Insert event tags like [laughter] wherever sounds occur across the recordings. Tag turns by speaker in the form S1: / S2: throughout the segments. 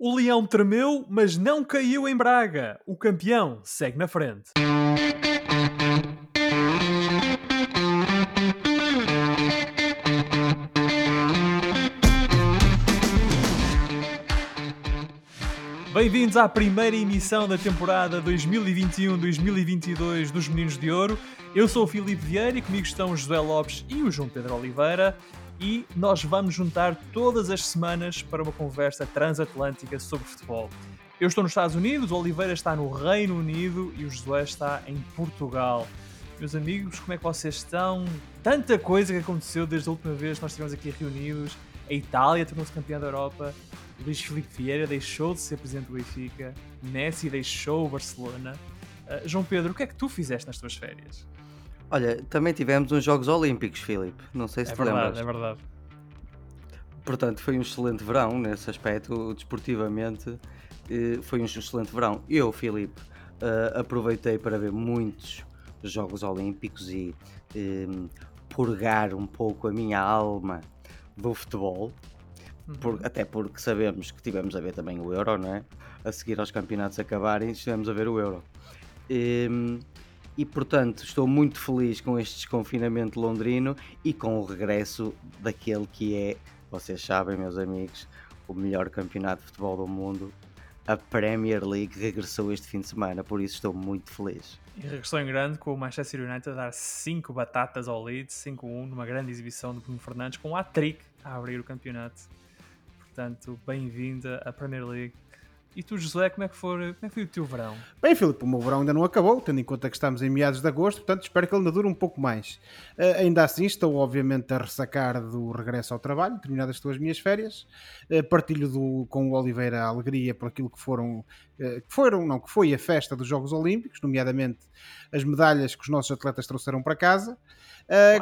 S1: O leão tremeu, mas não caiu em Braga. O campeão segue na frente. Bem-vindos à primeira emissão da temporada 2021-2022 dos Meninos de Ouro. Eu sou o Filipe Vieira e comigo estão o José Lopes e o João Pedro Oliveira e nós vamos juntar todas as semanas para uma conversa transatlântica sobre futebol. Eu estou nos Estados Unidos, o Oliveira está no Reino Unido e o Josué está em Portugal. Meus amigos, como é que vocês estão? Tanta coisa que aconteceu desde a última vez que nós estivemos aqui reunidos. A Itália tornou-se campeã da Europa. Luís Filipe Vieira deixou de ser presidente do Benfica. Messi deixou o Barcelona. Uh, João Pedro, o que é que tu fizeste nas tuas férias?
S2: Olha, também tivemos uns Jogos Olímpicos, Filipe. Não sei se
S1: é
S2: te
S1: verdade,
S2: lembras.
S1: É verdade,
S2: Portanto, foi um excelente verão nesse aspecto, desportivamente. Foi um excelente verão. Eu, Filipe, eh, aproveitei para ver muitos Jogos Olímpicos e eh, purgar um pouco a minha alma do futebol. Por-
S1: Uhum.
S2: até porque sabemos que tivemos a ver também o Euro, não é? A seguir aos campeonatos acabarem, estivemos a ver o Euro. Ehm, E, portanto, estou muito feliz com este desconfinamento londrino e com o regresso daquele que é, vocês sabem, meus amigos, o melhor campeonato de futebol do mundo. A Premier League regressou este fim de semana, por isso estou muito feliz.
S1: E regressou em grande com o Manchester United a dar 5 batatas ao Leeds, 5-1, numa grande exibição do Bruno Fernandes, com o hat-trick a abrir o campeonato. Portanto, bem-vinda à Premier League. E tu, José, como é, que for, como é que foi o teu verão?
S3: Bem, Filipe, o meu verão ainda não acabou, tendo em conta que estamos em meados de agosto, portanto espero que ele ainda dure um pouco mais. Eh, ainda assim, estou obviamente a ressacar do regresso ao trabalho, terminadas as tuas minhas férias. Eh, partilho do- com o Oliveira a alegria por aquilo que foram, eh, que foram, não, que foi a festa dos Jogos Olímpicos, nomeadamente as medalhas que os nossos atletas trouxeram para casa.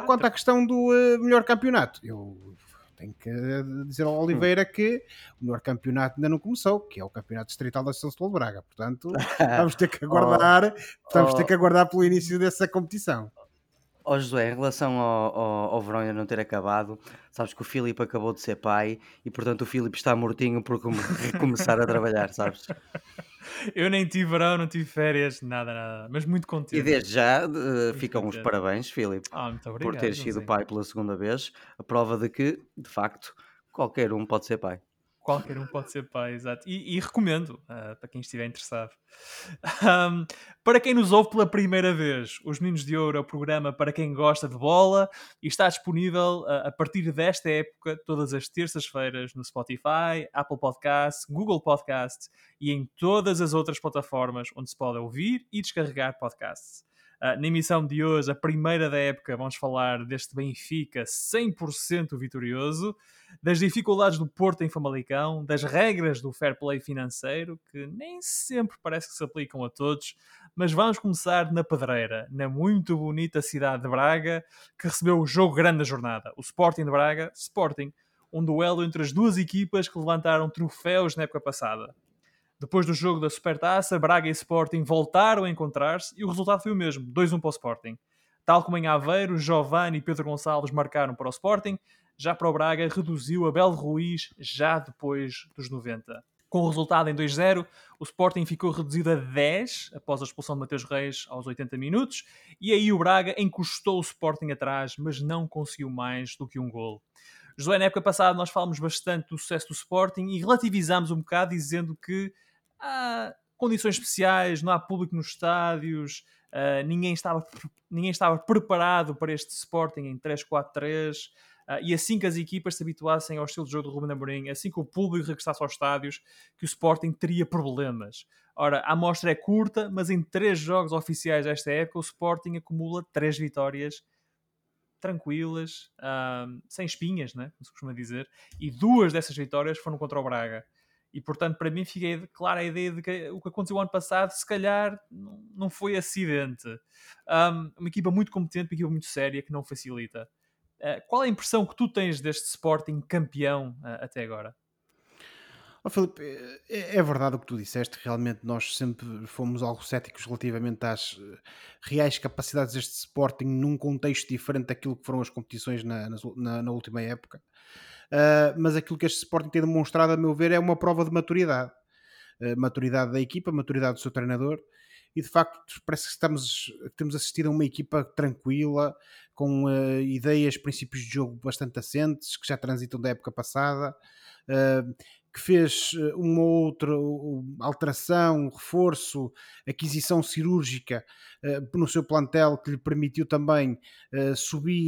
S3: Quanto à questão do melhor campeonato, eu tenho que dizer ao Oliveira que o melhor campeonato ainda não começou, que é o campeonato distrital da São Braga. Portanto, [laughs] vamos ter que aguardar, vamos ter que aguardar pelo início dessa competição.
S2: Ó Josué, em relação ao, ao, ao verão ainda não ter acabado, sabes que o Filipe acabou de ser pai e, portanto, o Filipe está mortinho por come- [laughs] recomeçar a trabalhar, sabes? [laughs]
S1: Eu nem tive verão, não tive férias, nada, nada. Mas muito contente.
S2: E desde já eh, ficam os parabéns, Filipe.
S1: Ah,
S2: por ter sido pai pela segunda vez, a prova de que, de facto, qualquer um pode ser pai.
S1: Qualquer um pode ser pai, exato. E, e recomendo ah, para quem estiver interessado. Ahm, para quem nos ouve pela primeira vez, Os Meninos de Ouro é o programa para quem gosta de bola e está disponível ah, a partir desta época, todas as terças-feiras, no Spotify, Apple Podcasts, Google Podcasts e em todas as outras plataformas onde se pode ouvir e descarregar podcasts. Ah, na emissão de hoje, a primeira da época, vamos falar deste Benfica 100% vitorioso das dificuldades do Porto em Famalicão, das regras do fair play financeiro, que nem sempre parece que se aplicam a todos, mas vamos começar na Pedreira, na muito bonita cidade de Braga, que recebeu o jogo grande da jornada, o Sporting de Braga, Sporting, um duelo entre as duas equipas que levantaram troféus na época passada. Depois do jogo da Supertaça, Braga e Sporting voltaram a encontrar-se e o resultado foi o mesmo, 2-1 para o Sporting. Tal como em Aveiro, Giovanni e Pedro Gonçalves marcaram para o Sporting, já para o Braga reduziu a Belo Ruiz já depois dos 90. Com o resultado em 2-0, o Sporting ficou reduzido a 10 após a expulsão de Mateus Reis aos 80 minutos e aí o Braga encostou o Sporting atrás, mas não conseguiu mais do que um gol. Josué, na época passada nós falamos bastante do sucesso do Sporting e relativizámos um bocado dizendo que há condições especiais, não há público nos estádios, ah, ninguém, estava, ninguém estava preparado para este Sporting em 3-4-3. Ah, e assim que as equipas se habituassem ao estilo de jogo do Ruben Amorim, assim que o público regressasse aos estádios, que o Sporting teria problemas. Ora, a amostra é curta, mas em três jogos oficiais desta época, o Sporting acumula três vitórias tranquilas, ah, sem espinhas, né? como se costuma dizer, e duas dessas vitórias foram contra o Braga. E portanto, para mim, fica clara a ideia de que o que aconteceu ano passado, se calhar, não foi acidente. Um, uma equipa muito competente, uma equipa muito séria que não facilita. Uh, qual é a impressão que tu tens deste Sporting campeão uh, até agora?
S3: Ó Filipe, é, é verdade o que tu disseste, realmente nós sempre fomos algo céticos relativamente às eh, reais capacidades deste Sporting num contexto diferente daquilo que foram as competições na, na- na última época. Uh, mas aquilo que este Sporting tem demonstrado, a meu ver, é uma prova de maturidade. Uh, maturidade da equipa, maturidade do seu treinador, e de facto parece que estamos, temos assistido a uma equipa tranquila, com uh, ideias, princípios de jogo bastante assentes, que já transitam da época passada, uh, que fez eh, uma outra alteração, reforço, aquisição cirúrgica uh, no seu plantel que lhe permitiu também uh, subir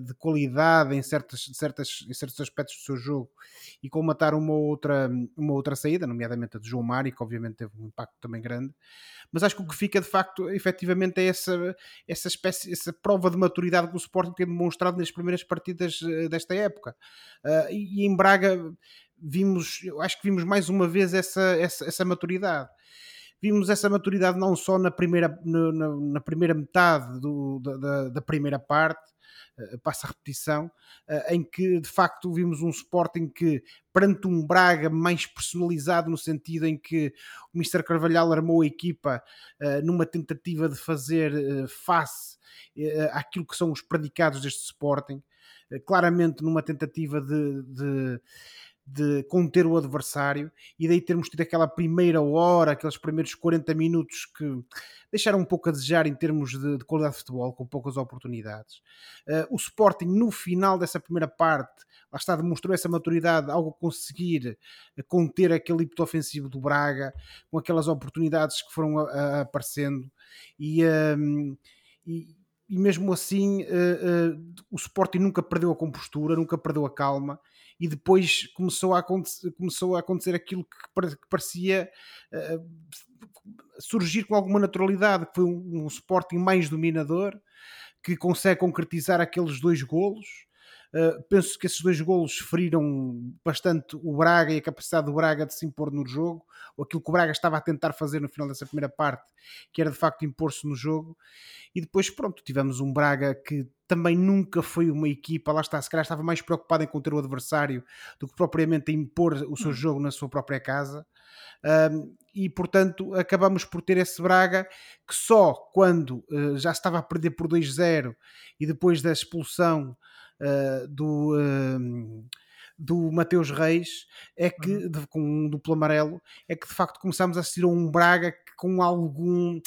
S3: de qualidade em, certas, certas, em certos aspectos do seu jogo e colmatar uma outra, uma outra saída, nomeadamente a de João Mário, que obviamente teve um impacto também grande. Mas acho que o que fica de facto, efetivamente, é essa, essa espécie, essa prova de maturidade que o Sporting tem demonstrado nas primeiras partidas desta época. e em Braga vimos, eu acho que vimos mais uma vez essa, essa, essa maturidade. Vimos essa maturidade não só na primeira, na, na primeira metade do, da, da, primeira parte, uh, passa a repetição, uh, em que de facto vimos um Sporting que, perante um Braga mais personalizado, no sentido em que o Mr. Carvalhal armou a equipa uh, numa tentativa de fazer face àquilo que são os predicados deste Sporting, claramente numa tentativa de, de de conter o adversário e daí termos tido aquela primeira hora, aqueles primeiros 40 minutos que deixaram um pouco a desejar em termos de, de qualidade de futebol, com poucas oportunidades. Uh, o Sporting, no final dessa primeira parte, lá está, demonstrou essa maturidade ao conseguir conter aquele ímpeto ofensivo do Braga, com aquelas oportunidades que foram a, a, aparecendo e, um, e e mesmo assim uh, uh, o Sporting nunca perdeu a compostura, nunca perdeu a calma e depois começou a acontecer, começou a acontecer aquilo que, parecia uh, surgir com alguma naturalidade, que foi um, um Sporting mais dominador, que consegue concretizar aqueles dois golos. Uh, penso que esses dois golos feriram bastante o Braga e a capacidade do Braga de se impor no jogo, ou aquilo que o Braga estava a tentar fazer no final dessa primeira parte, que era de facto impor-se no jogo. E depois, pronto, tivemos um Braga que também nunca foi uma equipa, lá está, se calhar estava mais preocupado em conter o adversário do que propriamente em impor o seu hum. jogo na sua própria casa. Um, e portanto acabamos por ter esse Braga que só quando uh, já estava a perder por 2-0 e depois da expulsão uh, do, uh, do Mateus Reis é que, uhum. de, com um duplo amarelo, é que de facto começámos a assistir a um Braga que, com algum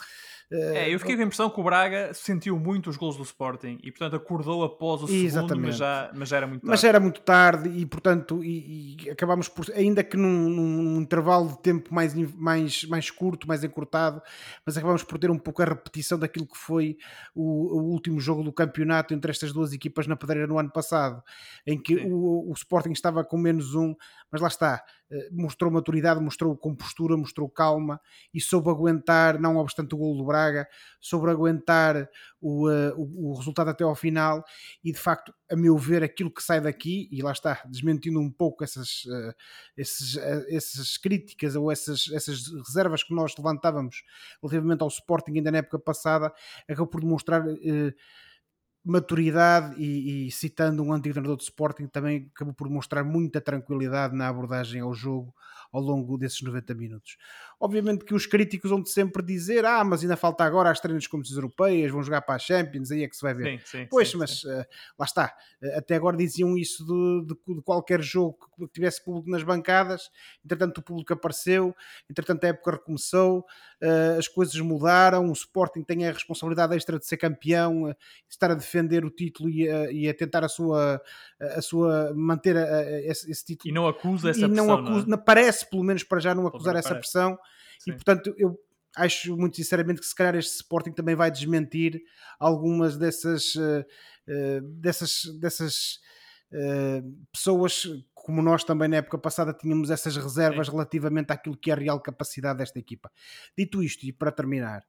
S1: é, eu fiquei com a impressão que o Braga sentiu muito os gols do Sporting e, portanto, acordou após o segundo, mas já, mas já era muito tarde.
S3: Mas era muito tarde e, portanto, e, e acabámos por, ainda que num, num, intervalo de tempo mais, mais, mais curto, mais encurtado, mas acabámos por ter um pouco a repetição daquilo que foi o, o último jogo do campeonato entre estas duas equipas na pedreira no ano passado, em que o, o Sporting estava com menos um, mas lá está, eh, mostrou maturidade, mostrou compostura, mostrou calma e soube aguentar, não obstante o gol do Braga, soube aguentar o, uh, o, o, resultado até ao final. E de facto, a meu ver, aquilo que sai daqui, e lá está, desmentindo um pouco essas, uh, esses, uh, essas críticas ou essas, essas reservas que nós levantávamos relativamente ao Sporting ainda na época passada, acabou por demonstrar maturidade e, e, citando um antigo treinador de Sporting também acabou por mostrar muita tranquilidade na abordagem ao jogo ao longo desses 90 minutos. Obviamente que os críticos vão sempre dizer ah, mas ainda falta agora as treinas competições europeias, vão jogar para as Champions, aí é que se vai ver. Sim, sim, pois, sim, mas uh, lá está. Uh, até agora diziam isso de, de, de, qualquer jogo que tivesse público nas bancadas, entretanto o público apareceu, entretanto a época recomeçou, uh, as coisas mudaram, o Sporting tem a responsabilidade extra de ser campeão, estar a defender o título e a, e a tentar a sua, a sua manter a, esse, esse, título.
S1: E não acusa essa e pressão. Não acusa,
S3: não é? Parece pelo menos para já não acusar essa parece. pressão Sim. E portanto, eu acho muito sinceramente que se calhar este Sporting também vai desmentir algumas dessas, uh, uh, dessas, dessas uh, pessoas como nós também na época passada tínhamos essas reservas Sim. relativamente àquilo que é a real capacidade desta equipa. Dito isto, e para terminar,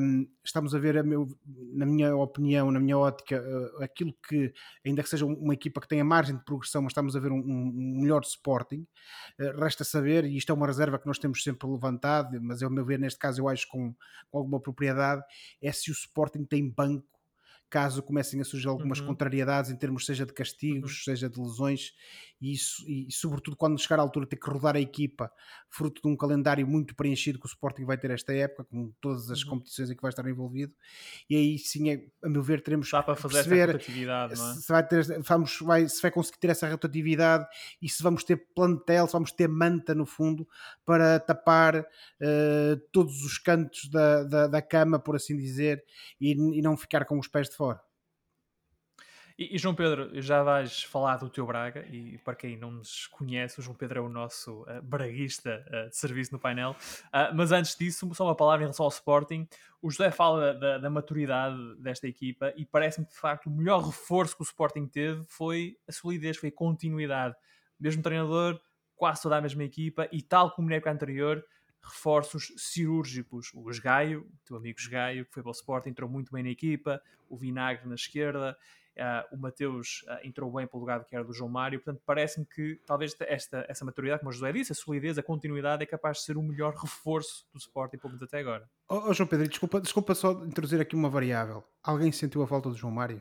S3: um, estamos a ver, a meu, na minha opinião, na minha ótica, uh, aquilo que, ainda que seja uma equipa que tenha margem de progressão, mas estamos a ver um, um melhor Sporting. Uh, resta saber, e isto é uma reserva que nós temos sempre levantado, mas ao meu ver, neste caso, eu acho com, com alguma propriedade, é se o Sporting tem banco caso comecem a surgir algumas uhum. contrariedades em termos seja de castigos, uhum. seja de lesões, e, isso, e sobretudo quando chegar à altura ter que rodar a equipa, fruto de um calendário muito preenchido que o Sporting vai ter esta época, com todas as uhum. competições em que vai estar envolvido, e aí sim, é, a meu ver, teremos
S1: Dá para fazer perceber rotatividade, não é?
S3: se, vai ter, vamos, vai, se vai conseguir ter essa rotatividade e se vamos ter plantel, se vamos ter manta no fundo para tapar uh, todos os cantos da, da, da, cama, por assim dizer, e, e não ficar com os pés de fora.
S1: E, e, João Pedro, já vais falar do teu Braga, e para quem não nos conhece, o João Pedro é o nosso uh, braguista uh, de serviço no painel. Uh, mas antes disso, só uma palavra em relação ao Sporting. O José fala da, da maturidade desta equipa e parece-me que de facto o melhor reforço que o Sporting teve foi a solidez, foi a continuidade. Mesmo treinador, quase toda a mesma equipa e tal como na época anterior, reforços cirúrgicos. O Esgaio, o teu amigo Esgaio, que foi para o Sporting, entrou muito bem na equipa, o Vinagre na esquerda, Uh, o Mateus uh, entrou bem para o lugar que era do João Mário, portanto parece-me que talvez esta, essa maturidade, como o José disse, a solidez, a continuidade é capaz de ser o melhor [laughs] reforço do Sporting, pelo menos até agora.
S3: Oh, oh, João Pedro, desculpa, desculpa só introduzir aqui uma variável. Alguém sentiu a falta do João Mário?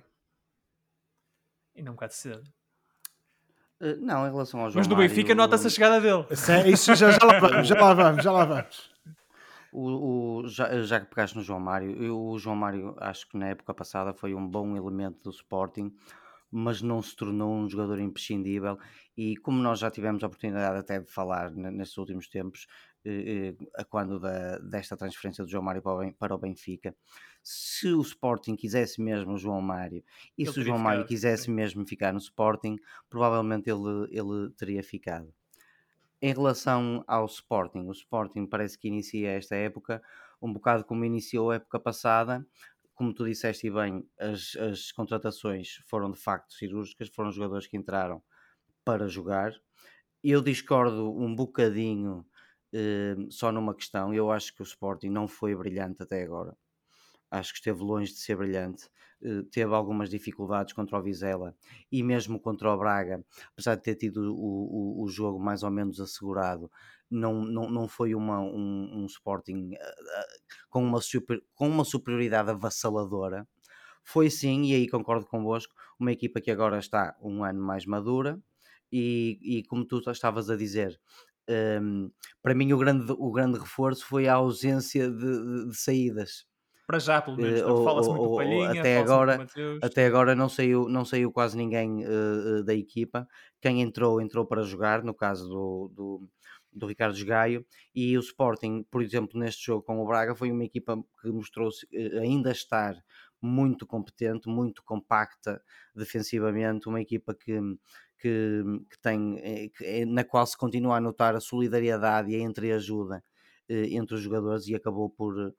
S1: E não um bocado cedo.
S2: Uh, não, em relação ao João
S1: Mas
S2: no
S1: Mário, Benfica nota-se a chegada dele.
S3: Isso já, já lá vamos, já lá vamos, já lá vamos.
S2: O, o- já, já que pegaste no João Mário, eu- o João Mário acho que na época passada foi um bom elemento do Sporting, mas não se tornou um jogador imprescindível. E como nós já tivemos a oportunidade até de falar nestes últimos tempos, eh, eh, quando da, desta transferência do João Mário para o, Benfica, se o Sporting quisesse mesmo o João Mário e Ele se o João Mário quisesse mesmo ficar no Sporting, provavelmente ele, ele teria ficado. Em relação ao Sporting, o Sporting parece que inicia esta época um bocado como iniciou a época passada. Como tu disseste bem, as, as contratações foram de facto cirúrgicas, foram jogadores que entraram para jogar. Eu discordo um bocadinho eh, só numa questão. Eu acho que o Sporting não foi brilhante até agora acho que esteve longe de ser brilhante. Uh, teve algumas dificuldades contra o Vizela e mesmo contra o Braga, apesar de ter tido o, o, o jogo mais ou menos assegurado, não, não, não foi uma, um, um Sporting uh, uh, com, uma super, com uma superioridade avassaladora. Foi sim, e aí concordo convosco, uma equipa que agora está um ano mais madura e, e como tu estavas a dizer, um, ehm, para mim o grande, o grande reforço foi a ausência de, de, de saídas
S1: para já, pelo menos. Uh, fala-se muito do Palhinha,
S2: até agora, até agora não saiu, não saiu quase ninguém uh, da equipa. Quem entrou, entrou para jogar, no caso do, do, do Ricardo Gaio. E o Sporting, por exemplo, neste jogo com o Braga, foi uma equipa que mostrou-se ainda estar muito competente, muito compacta defensivamente, uma equipa que, que, que tem, que, na qual se continua a notar a solidariedade e a entreajuda entre os jogadores e acabou por,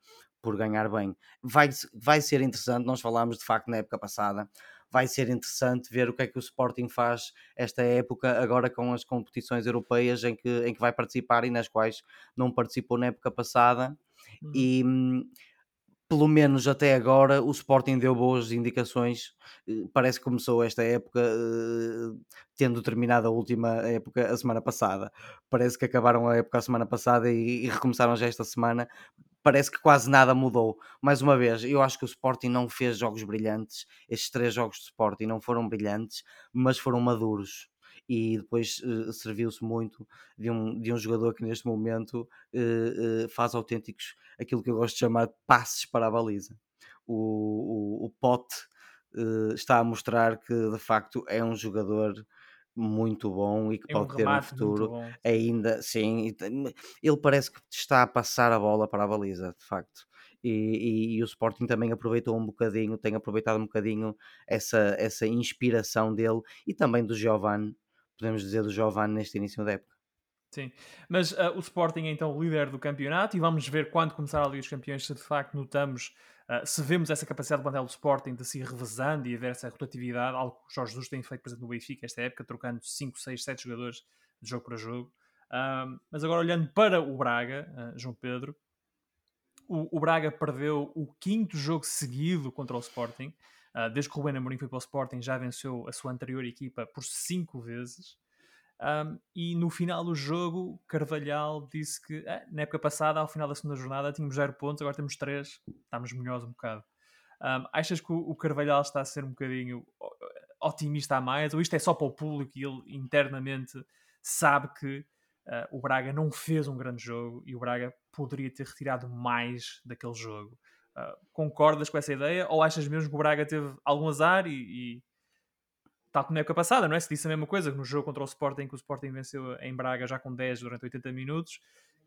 S2: por ganhar bem. Vai, vai ser interessante, nós falámos de facto na época passada, vai ser interessante ver o que é que o Sporting faz esta época, agora com as competições europeias em que, em que vai participar e nas quais não participou na época passada. Uhum. E hum, pelo menos até agora o Sporting deu boas indicações. Eh, parece que começou esta época eh, tendo terminado a última época a semana passada. Parece que acabaram a época a semana passada e, e recomeçaram já esta semana parece que quase nada mudou. Mais uma vez, eu acho que o Sporting não fez jogos brilhantes. Estes três jogos de Sporting não foram brilhantes, mas foram maduros. E depois uh, serviu-se muito de um, de um jogador que neste momento uh, uh, faz autênticos aquilo que eu gosto de chamar de passes para a baliza. O, o, o Pote está a mostrar que de facto é um jogador muito bom e que é um pode ter um futuro ainda, sim, ele parece que está a passar a bola para a baliza, de facto. E, e, e, o Sporting também aproveitou um bocadinho, tem aproveitado um bocadinho essa, essa inspiração dele e também do Giovanni, podemos dizer do Giovanni neste início da época.
S1: Sim, mas uh, o Sporting é então o líder do campeonato e vamos ver quando começar a Liga dos Campeões se de facto notamos Uh, se vemos essa capacidade do plantel do Sporting de se ir revezando e haver essa rotatividade, algo que o Jorge Jesus tem feito, por exemplo, no Benfica esta época, trocando 5, 6, 7 jogadores de jogo para jogo. Uh, mas agora olhando para o Braga, uh, João Pedro, o, o, Braga perdeu o quinto jogo seguido contra o Sporting. desde que o Ruben Amorim foi para o Sporting, já venceu a sua anterior equipa por 5 vezes. Um, e no final do jogo, Carvalhal disse que eh, na época passada, ao final da segunda jornada, tínhamos 0 pontos, agora temos 3, estamos melhores um bocado. Um, achas que o, Carvalhal está a ser um bocadinho. otimista a mais, ou isto é só para o público e ele internamente sabe que uh, o Braga não fez um grande jogo e o Braga poderia ter retirado mais daquele jogo. Uh, concordas com essa ideia ou achas mesmo que o Braga teve algum azar e, e tal como na época passada, não é? Se disse a mesma coisa que no jogo contra o Sporting, que o Sporting venceu em Braga já com 10 durante 80 minutos,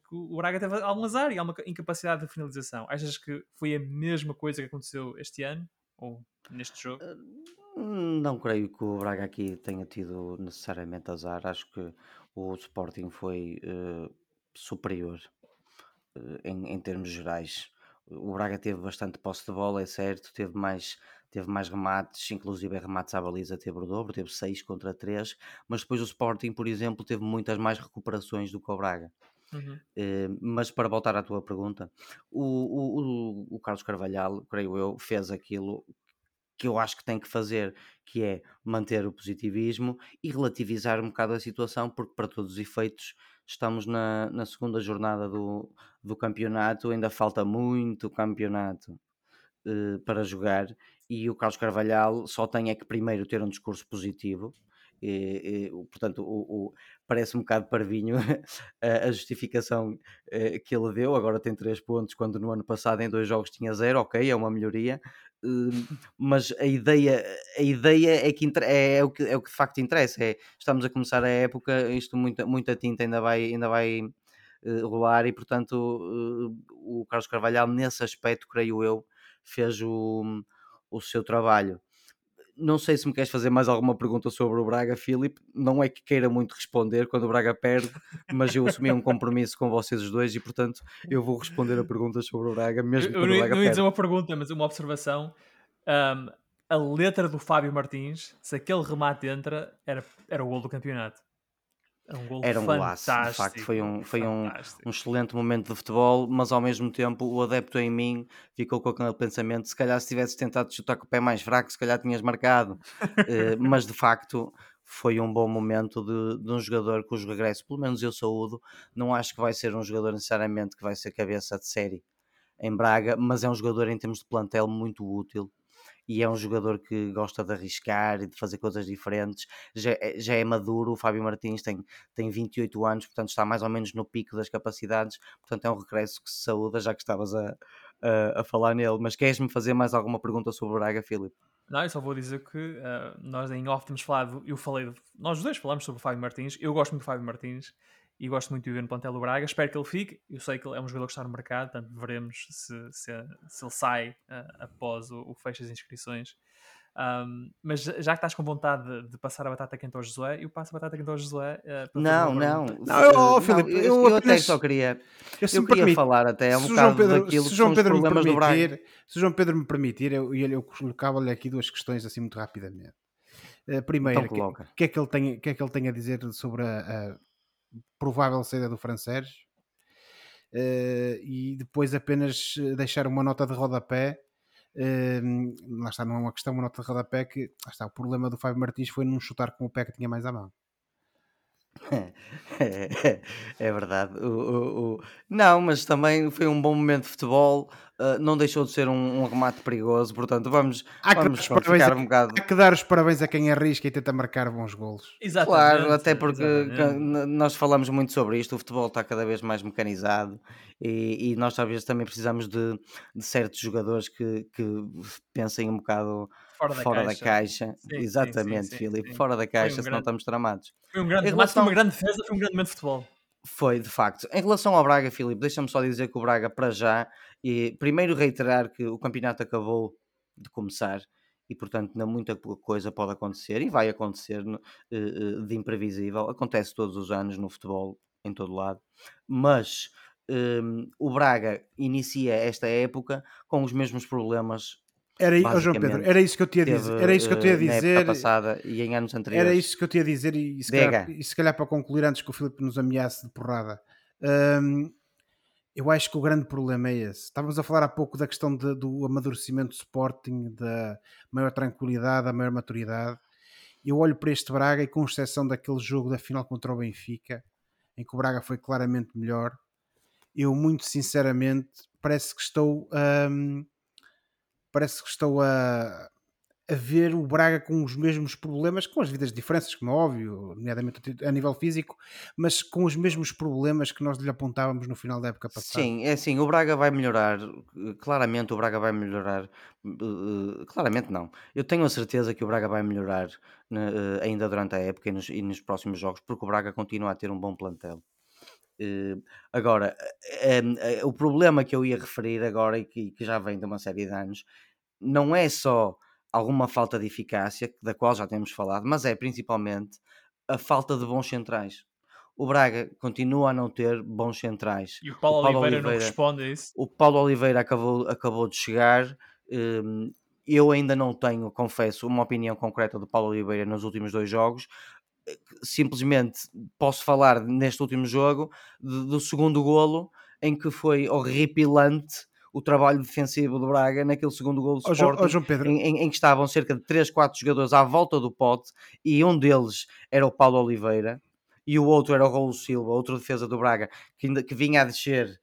S1: que o Braga teve algum azar e alguma incapacidade de finalização. Achas que foi a mesma coisa que aconteceu este ano? Ou neste jogo?
S2: Hum, não creio que o Braga aqui tenha tido necessariamente azar. Acho que o Sporting foi uh, superior uh, em, em termos gerais. O Braga teve bastante posse de bola, é certo, teve mais teve mais remates, inclusive remates à baliza teve o dobro, teve 6 contra 3, mas depois o Sporting, por exemplo, teve muitas mais recuperações do que o Braga. Uhum. Uh, mas para voltar à tua pergunta, o, o, o, Carlos Carvalhal, creio eu, fez aquilo que eu acho que tem que fazer, que é manter o positivismo e relativizar um bocado a situação, porque para todos os efeitos estamos na, na segunda jornada do, do campeonato, ainda falta muito campeonato uh, para jogar e o Carlos Carvalhal só tem é que primeiro ter um discurso positivo. E, e, portanto, o, o parece um bocado parvinho [laughs] a, justificação eh, que ele deu. Agora tem 3 pontos, quando no ano passado em dois jogos tinha zero. Ok, é uma melhoria, hum, mas a ideia, a ideia é, que é, é, o que é o que de facto interessa. É, estamos a começar a época, isto muita, muita tinta ainda vai, ainda vai uh, rolar, e portanto, o Carlos Carvalhal, nesse aspecto, creio eu, fez o o seu trabalho. Não sei se me queres fazer mais alguma pergunta sobre o Braga, Filipe. Não é que queira muito responder quando o Braga perde, mas eu assumi um compromisso com vocês os dois e, portanto, eu vou responder a perguntas sobre o Braga, mesmo
S1: eu,
S2: quando
S1: eu,
S2: o Braga
S1: não
S2: ia
S1: dizer uma pergunta, mas uma observação. Um, a letra do Fábio Martins, se aquele remate entra, era, era o gol do campeonato.
S2: Era um, gol Era um golaço, de facto, foi, um, foi um, um, excelente momento de futebol, mas ao mesmo tempo o adepto em mim ficou com aquele pensamento: se calhar se tivesse tentado chutar com o pé mais fraco, se calhar tinhas marcado. uh, [laughs] mas de facto foi um bom momento de, de, um jogador cujo regresso, pelo menos eu saúdo. Não acho que vai ser um jogador necessariamente que vai ser cabeça de série em Braga, mas é um jogador em termos de plantel muito útil e é um jogador que gosta de arriscar e de fazer coisas diferentes. Já, é, já é maduro, o Fábio Martins tem, tem 28 anos, portanto está mais ou menos no pico das capacidades, portanto é um regresso que se saúda, já que estavas a, a, a falar nele. Mas queres-me fazer mais alguma pergunta sobre o Braga, Filipe?
S1: Não, eu só vou dizer que uh, nós em off temos falado, eu falei, nós dois falamos sobre o Fábio Martins, eu gosto muito do Fábio Martins e gosto muito de o ver no plantel do Braga. Espero que ele fique. Eu sei que ele é um jogador que está no mercado, portanto veremos se, se, se ele sai uh, após o, o fecho das inscrições. Um, mas já que estás com vontade de, de, passar a batata quente ao Josué, eu passo a batata quente ao Josué.
S2: Uh, não, não.
S3: Não, eu, oh, Filipe,
S2: eu, eu, eu até só queria, eu, eu queria falar até um bocado Pedro, daquilo se João Pedro me permitir,
S3: Se João Pedro me permitir, eu, eu, eu colocava-lhe aqui duas questões assim muito rapidamente. Uh, primeiro, então, que, que, é que ele tem, que é que ele tem a dizer sobre a, a provável saída do Fran Sérgio. Uh, e depois apenas eh, deixar uma nota de rodapé. Uh, lá está, não é uma questão, uma nota de rodapé que lá está, o problema do Fábio Martins foi não chutar com o pé que tinha mais à mão. [laughs]
S2: É, é verdade. O, o, o... Não, mas também foi um bom momento de futebol. Uh, não deixou de ser um, um remate perigoso. Portanto, vamos, há que, vamos pronto, ficar um bocado.
S3: Há que dar os parabéns a quem arrisca e tenta marcar bons golos.
S2: Exatamente. Claro, até porque exatamente. nós falamos muito sobre isto. O futebol está cada vez mais mecanizado e, e nós talvez também precisamos de, de certos jogadores que, que pensem um bocado fora da fora caixa. Da caixa. Sim, Exatamente, Filipe, fora da caixa, um senão grande... estamos tramados.
S1: Foi um grande, relação... foi uma grande defesa, foi um grande momento de futebol.
S2: Foi, de facto. Em relação ao Braga, Filipe, deixa-me só dizer que o Braga, para já, e primeiro reiterar que o campeonato acabou de começar e, portanto, não muita coisa pode acontecer e vai acontecer eh, eh, de imprevisível. Acontece todos os anos no futebol, em todo lado, mas um, ehm, o Braga inicia esta época com os mesmos problemas
S3: era, oh João Pedro, era isso que eu tinha a dizer. Era isso que eu tinha a eh, dizer.
S2: passada e em anos anteriores.
S3: Era isso que eu tinha a dizer e, e, se, calhar, e se, calhar, para concluir antes que o Filipe nos ameace de porrada. Um, eu acho que o grande problema é esse. Estávamos a falar há pouco da questão de, do amadurecimento do Sporting, da maior tranquilidade, da maior maturidade. Eu olho para este Braga e com exceção daquele jogo da final contra o Benfica, em que o Braga foi claramente melhor, eu muito sinceramente parece que estou um, parece que estou a, a ver o Braga com os mesmos problemas, com as vidas diferenças, como é óbvio, nomeadamente a nível físico, mas com os mesmos problemas que nós lhe apontávamos no final da época passada.
S2: Sim, é assim, o Braga vai melhorar, eh, claramente o Braga vai melhorar, eh, claramente não. Eu tenho a certeza que o Braga vai melhorar eh, ainda durante a época e nos, e nos próximos jogos, porque o Braga continua a ter um bom plantel. agora, o problema que eu ia referir agora e que já vem de uma série de anos, não é só alguma falta de eficácia, da qual já temos falado, mas é principalmente a falta de bons centrais. O Braga continua a não ter bons centrais.
S1: E o Paulo, o Paulo Oliveira, Oliveira, não responde a isso?
S2: O Paulo Oliveira acabou, acabou de chegar. Um, eu ainda não tenho, confesso, uma opinião concreta do Paulo Oliveira nos últimos dois jogos. Simplesmente posso falar neste último jogo do segundo golo em que foi horripilante o trabalho defensivo do Braga naquele segundo gol do oh, Sporting, oh, João Pedro. Em, em, em, que estavam cerca de 3, 4 jogadores à volta do pote e um deles era o Paulo Oliveira e o outro era o Raul Silva, outro defesa do Braga, que, ainda, que vinha a descer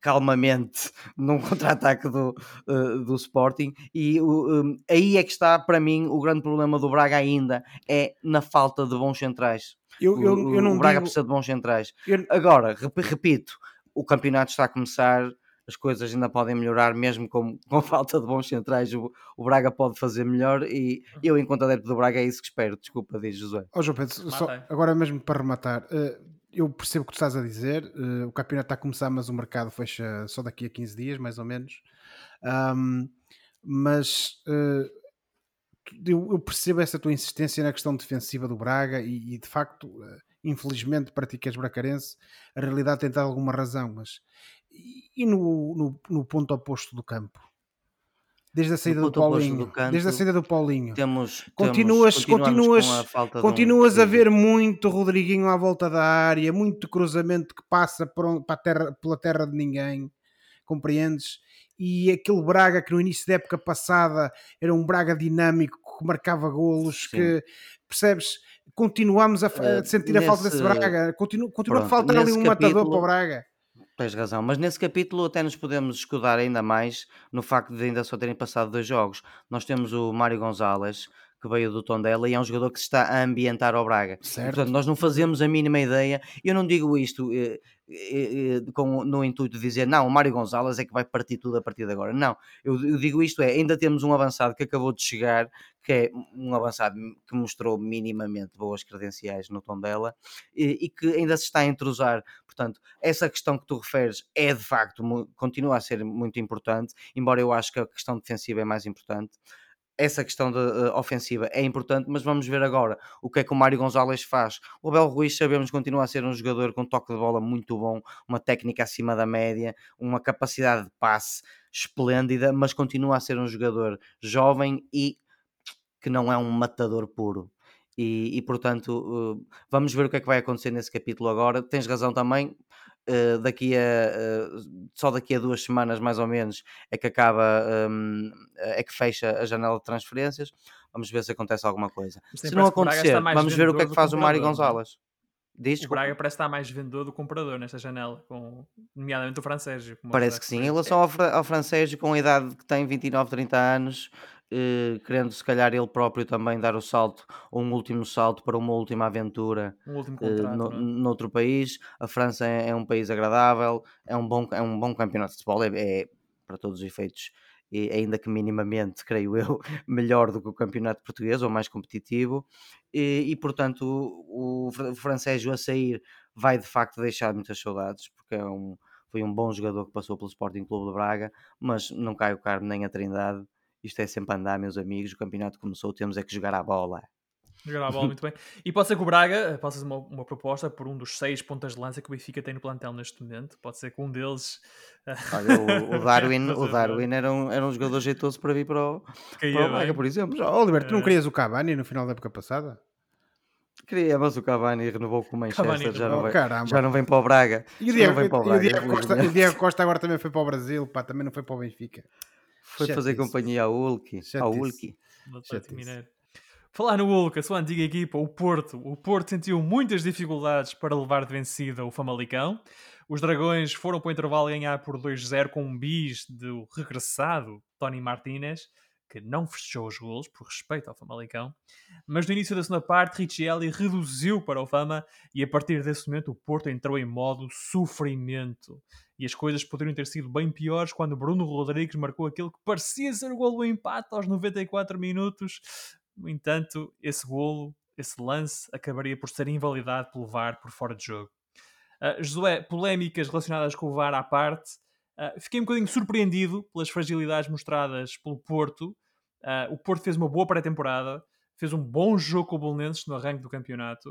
S2: calmamente [laughs] num contra-ataque do, uh, do Sporting. E um, aí é que está para mim o grande problema do Braga ainda é na falta de bons centrais. Eu, eu, o, eu o Braga digo... precisa de bons centrais. Agora, repito o campeonato está a começar as coisas ainda podem melhorar, mesmo com, [laughs] com falta de bons centrais. O, o, Braga pode fazer melhor e eu, enquanto adepto do Braga, é isso que espero. Desculpa, diz José.
S3: Oh, João Pedro, só, agora mesmo para rematar, uh, eu percebo o que tu estás a dizer. Uh, o campeonato está a começar, mas o mercado fecha só daqui a 15 dias, mais ou menos. Um, mas eu, eu, percebo essa tua insistência na questão defensiva do Braga e, e de facto infelizmente para ti que és bracarense, a realidade tem dado alguma razão, mas e no, no, no ponto oposto do campo? Desde a saída do Paulinho, do canto, desde a saída do Paulinho,
S2: temos,
S3: continuas,
S2: temos,
S3: continuas, continuas um... a ver muito Rodriguinho à volta da área, muito cruzamento que passa por, para terra, pela terra de ninguém, compreendes? E aquele Braga que no início da época passada era um Braga dinâmico que marcava golos, Sim. que percebes? Continuamos a, a eh, sentir nesse, a falta desse Braga, continua, continua Pronto, a faltar ali um capítulo, matador para o Braga
S2: Tens razão, mas nesse capítulo até nos podemos escudar ainda mais no facto de ainda só terem passado dois jogos. Nós temos o Mário Gonzalez, que veio do Tondela e é um jogador que se está a ambientar ao Braga. Certo. Portanto, nós não fazemos a mínima ideia. Eu não digo isto eh, eh, eh, com, no intuito de dizer não, o Mário Gonzalez é que vai partir tudo a partir de agora. Não, eu, eu, digo isto é, ainda temos um avançado que acabou de chegar, que é um avançado que mostrou minimamente boas credenciais no Tondela e, e que ainda se está a entrosar. Portanto, essa questão que tu referes é de facto, continua a ser muito importante, embora eu acho que a questão defensiva é mais importante essa questão de, uh, ofensiva é importante, mas vamos ver agora o que é que o Mário Gonzalez faz. O Abel Ruiz sabemos continua a ser um jogador com toque de bola muito bom, uma técnica acima da média, uma capacidade de passe esplêndida, mas continua a ser um jogador jovem e que não é um matador puro. E, e portanto, uh, vamos ver o que é que vai acontecer nesse capítulo agora. Tens razão também, Uh, daqui a uh, só daqui a duas semanas mais ou menos é que acaba um, é que fecha a janela de transferências vamos ver se acontece alguma coisa se não acontecer vamos ver o que é que faz o Mário é? Gonzalez
S1: Diz, o Braga parece estar mais vendedor do comprador nesta janela, com, nomeadamente o Francésio.
S2: Parece que sim. Em relação ao, ao Francésio, com a idade que tem, 29, 30 anos, eh, querendo se calhar ele próprio também dar o salto, um último salto para uma última aventura
S1: um último eh, contrato, no,
S2: é? noutro país. A França é, é, um país agradável, é um bom, é um bom campeonato de futebol, é, é para todos os efeitos e ainda que minimamente, [laughs] creio eu, melhor do que o campeonato português ou mais competitivo, e, e portanto o, o Francésio a sair vai de facto deixar muitas saudades, porque é um, foi um bom jogador que passou pelo Sporting Clube de Braga, mas não cai o Carmo nem a Trindade. Isto é sempre andar, meus amigos. O campeonato começou, temos é que jogar a bola.
S1: Jogar a bola muito bem. [laughs] E pode ser que o Braga eh, possa fazer uma, uma, proposta por um dos seis pontas de lança que o Benfica tem no plantel neste momento. Pode ser que um deles.
S2: Eh, Olha, o, o [laughs] Darwin, [laughs] o Darwin era, um, era um jogador jeitoso para vir para o, para o Braga, por exemplo.
S3: Oliver, tu não eh, querias o Cavani no final da época passada?
S2: Queria, mas o Cavani renovou com o Manchester, já, não vai, já não vem para o Braga.
S3: E o Diego, Braga, o Diego, Costa, o Diego Costa agora também foi para o Brasil, pá, também não foi para o Benfica.
S2: Foi fazer companhia ao Hulk. Ao Hulk.
S1: Falar no Hulk, a sua antiga equipa, o Porto. O Porto sentiu muitas dificuldades para levar de vencida o Famalicão. Os Dragões foram para o intervalo ganhar por 2-0 com um bis do regressado Tony Martinez, que não fechou os golos, por respeito ao Famalicão, mas no início da segunda parte, Richelli reduziu para o Fama e a partir desse momento o Porto entrou em modo sofrimento. E as coisas poderiam ter sido bem piores quando Bruno Rodrigues marcou aquele que parecia ser o golo do empate aos 94 minutos. No entanto, esse golo, esse lance, acabaria por ser invalidado pelo VAR por fora de jogo. Uh, Josué, polémicas relacionadas com o VAR à parte, uh, fiquei um bocadinho surpreendido pelas fragilidades mostradas pelo Porto. Uh, o Porto fez uma boa pré-temporada, fez um bom jogo com o Bolonenses no arranque do campeonato.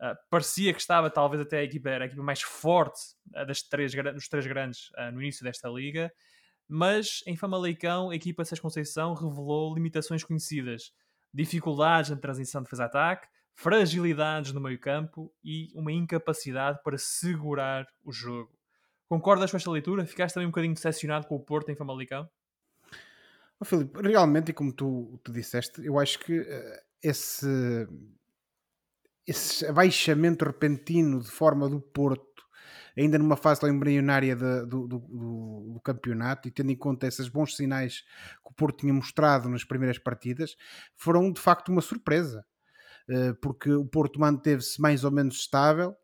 S1: Uh, parecia que estava, talvez até a equipa era a equipa mais forte uh, das três, dos três grandes no início desta liga, mas em Famalicão a equipa de Sérgio Conceição revelou limitações conhecidas, dificuldades na transição de defesa-ataque, fragilidades no meio campo e uma incapacidade para segurar o jogo. Concordas com esta leitura? Ficaste também um bocadinho decepcionado com o Porto em Famalicão?
S3: Oh, Filipe, realmente, e como tu, tu disseste, eu acho que esse esse abaixamento repentino de forma do Porto, ainda numa fase embrionária de, do, do, do, campeonato, e tendo em conta esses bons sinais que o Porto tinha mostrado nas primeiras partidas, foram de facto uma surpresa, eh, porque o Porto manteve-se mais ou menos estável.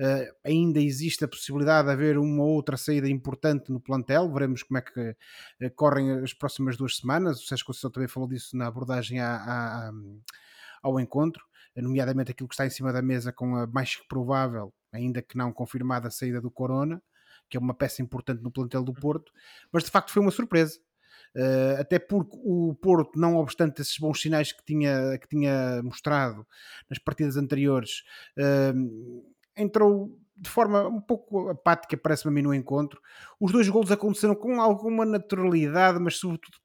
S3: Uh, ainda existe a possibilidade de haver uma outra saída importante no plantel. Veremos como é que uh, correm as próximas duas semanas. O Sérgio Conceição também falou disso na abordagem à, à, ao encontro nomeadamente aquilo que está em cima da mesa com a mais que provável, ainda que não confirmada, saída do Corona, que é uma peça importante no plantel do Porto, mas de facto foi uma surpresa. Uh, até porque o Porto, não obstante esses bons sinais que tinha, que tinha mostrado nas partidas anteriores, uh, entrou de forma um pouco apática, parece-me a mim, no encontro. Os dois golos aconteceram com alguma naturalidade, mas sobretudo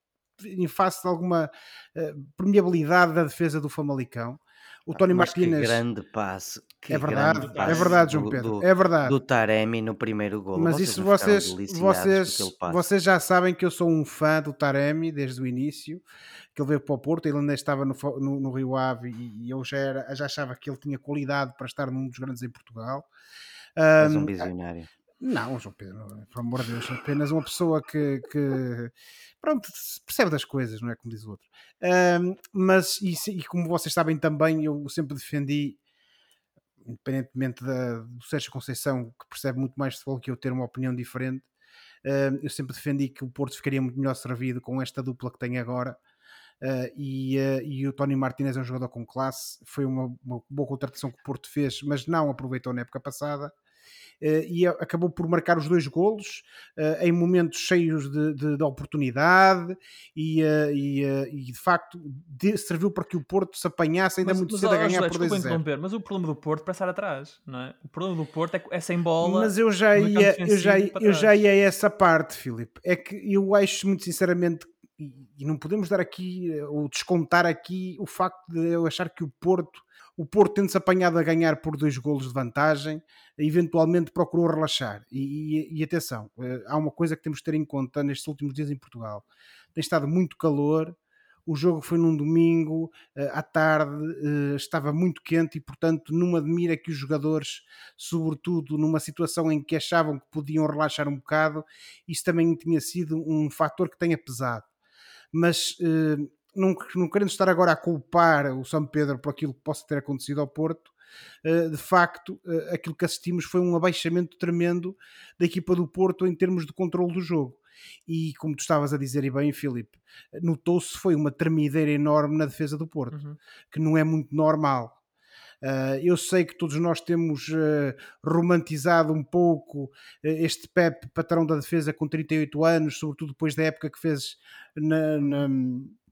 S3: em face de alguma uh, permeabilidade da defesa do Famalicão o Tony
S2: Mas
S3: Martínez.
S2: Que grande passe. Que
S3: é verdade, é
S2: passe
S3: verdade, João Pedro.
S2: Do,
S3: é verdade.
S2: Do Taremi no primeiro gol.
S3: Mas isso vocês, vocês, vocês já sabem que eu sou um fã do Taremi desde o início, que ele veio para o Porto, ele ainda estava no, no, no Rio Ave e, e eu já, era, já achava que ele tinha qualidade para estar num dos grandes em Portugal.
S2: Um, um visionário.
S3: Não, João Pedro, por amor de Deus, apenas uma pessoa que, que pronto, percebe das coisas, não é como diz o outro. Mas, e, e, como vocês sabem também, eu sempre defendi, independentemente da, do Sérgio Conceição, que percebe muito mais de futebol que eu, ter uma opinião diferente, eu sempre defendi que o Porto ficaria muito melhor servido com esta dupla que tem agora. Uh, e, uh, e, o Tony Martinez é um jogador com classe, foi uma, uma boa contratação que o Porto fez, mas não aproveitou na época passada. Eh, e acabou por marcar os dois golos eh, em momentos cheios de, de, de oportunidade e, eh, e, e, de facto de, serviu para que o Porto se apanhasse ainda
S1: mas,
S3: muito
S1: mas,
S3: cedo a ganhar
S1: José,
S3: por 2 0
S1: Mas o problema do Porto é estar atrás, não é? O problema do Porto é, é sem bola.
S3: Mas eu já ia, eu já, eu já ia a essa parte, Filipe. É que eu acho muito sinceramente e não podemos dar aqui ou descontar aqui o facto de eu achar que o Porto o Porto tendo-se apanhado a ganhar por dois golos de vantagem, eventualmente procurou relaxar. E, e, e, atenção, eh, há uma coisa que temos de ter em conta nestes últimos dias em Portugal. Tem estado muito calor, o jogo foi num domingo, eh, à tarde, eh, estava muito quente e, portanto, não admira que os jogadores, sobretudo numa situação em que achavam que podiam relaxar um bocado, isso também tinha sido um fator que tenha pesado. Mas não, não querendo estar agora a culpar o São Pedro por aquilo que possa ter acontecido ao Porto, eh, de facto, eh, aquilo que assistimos foi um abaixamento tremendo da equipa do Porto em termos de controle do jogo. E como tu estavas a dizer, e bem, Filipe, notou-se foi uma tremideira enorme na defesa do Porto, uhum. que não é muito normal. Uh, eu sei que todos nós temos uh, romantizado um pouco uh, este Pep, patrão da defesa, com 38 anos, sobretudo depois da época que fez na, na,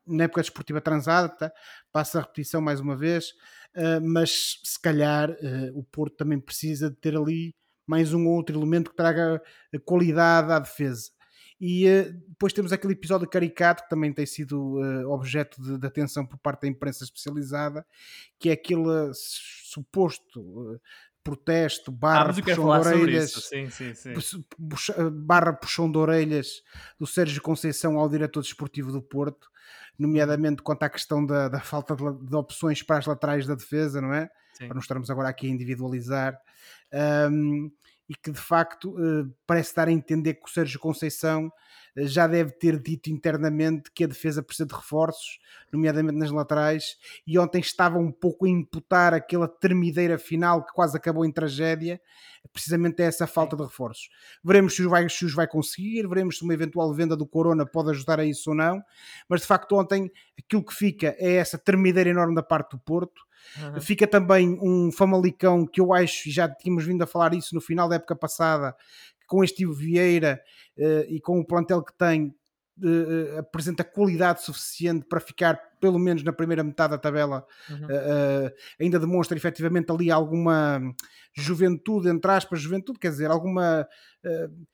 S3: na época desportiva transata, passa a repetição mais uma vez, uh, mas se calhar uh, o Porto também precisa de ter ali mais um ou outro elemento que traga qualidade à defesa. E depois temos aquele episódio caricato que também tem sido objeto de, de, atenção por parte da imprensa especializada, que é aquele suposto protesto, barra
S1: ah,
S3: puxão de orelhas,
S1: sim, sim, sim.
S3: barra puxão de orelhas do Sérgio Conceição ao diretor desportivo do Porto, nomeadamente quanto à questão da, da falta de, de, opções para as laterais da defesa, não é? Para não estarmos agora aqui a individualizar. Um, e que de facto uh, parece dar a entender que o Sérgio Conceição uh, já deve ter dito internamente que a defesa precisa de reforços, nomeadamente nas laterais, e ontem estava um pouco a imputar aquela termideira final que quase acabou em tragédia, precisamente é essa falta de reforços. Veremos se os, vai, se os vai conseguir, veremos se uma eventual venda do Corona pode ajudar a isso ou não, mas de facto ontem aquilo que fica é essa termideira enorme da parte do Porto, Uhum. Fica também um Famalicão que eu acho, já tínhamos vindo a falar isso no final da época passada, com este Vieira uh, e com o plantel que tem, uh, apresenta qualidade suficiente para ficar pelo menos na primeira metade da tabela. Uhum. Uh, ainda demonstra efetivamente ali alguma juventude, entre aspas, juventude, quer dizer, alguma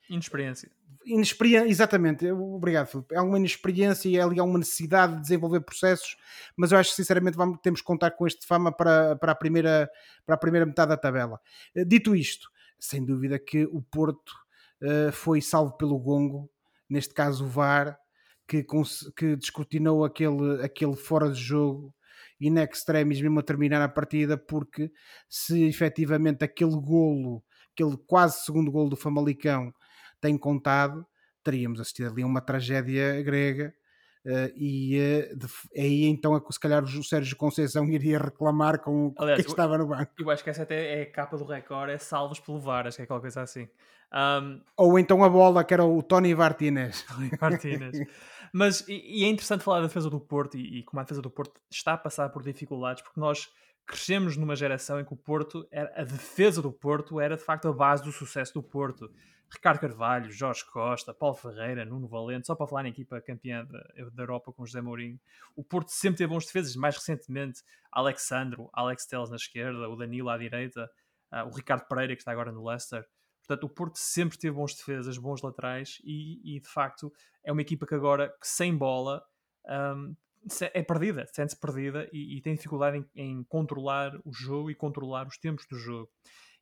S1: inexperiência
S3: inexperiência, exatamente, obrigado Filipe. Há uma inexperiência e ali há uma necessidade de desenvolver processos, mas eu acho que sinceramente vamos, temos que contar com este fama para, para, a primeira, para a primeira metade da tabela. Eh, dito isto, sem dúvida que o Porto uh, foi salvo pelo Gongo, neste caso o VAR, que, que descortinou aquele, aquele fora de jogo in extremis mesmo a terminar a partida, porque se efetivamente aquele golo, aquele quase segundo golo do Famalicão tem contado, teríamos assistido ali a uma tragédia grega. Uh, e uh, de, aí então se calhar o Sérgio Conceição [laughs] iria reclamar com o Aliás, que estava no banco.
S1: Eu acho que essa até é a capa do recorde, é salvos pelo VAR, acho que é aquela coisa assim. Um...
S3: Ou então a bola que era o Tony Martinez. [laughs]
S1: Mas e, e, é interessante falar da defesa do Porto e, e, como a defesa do Porto está a passar por dificuldades, porque nós crescemos numa geração em que o Porto, era, a defesa do Porto era de facto a base do sucesso do Porto. Ricardo Carvalho, Jorge Costa, Paulo Ferreira, Nuno Valente, só para falar na equipa campeã da, da Europa com José Mourinho. O Porto sempre teve bons defesas, mais recentemente Alexandro, Alex Teles na esquerda, o Danilo à direita, uh, o Ricardo Pereira que está agora no Leicester. Portanto, o Porto sempre teve bons defesas, bons laterais e, e de facto é uma equipa que agora, que sem bola, um, é perdida, sente-se perdida e, e, tem dificuldade em, em, controlar o jogo e controlar os tempos do jogo.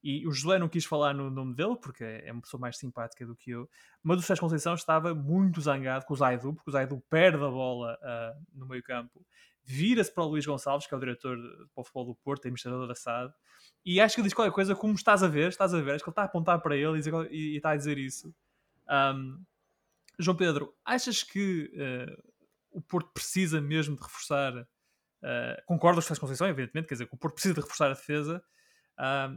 S1: E o José não quis falar no nome dele, porque é uma pessoa mais simpática do que eu, mas o Sérgio Conceição estava muito zangado com o Zaidu, porque o Zaidu perde a bola uh, no meio campo, vira-se para o Luís Gonçalves, que é o diretor para o futebol do Porto, administrador da SAD, e acho que ele diz qualquer coisa como estás a ver, estás a ver, acho que ele está a apontar para ele e, e, e está a dizer isso. Um, João Pedro, achas que uh, o Porto precisa mesmo de reforçar? Uh, concordas com essa Conceição, evidentemente, quer dizer, que o Porto precisa de reforçar a defesa,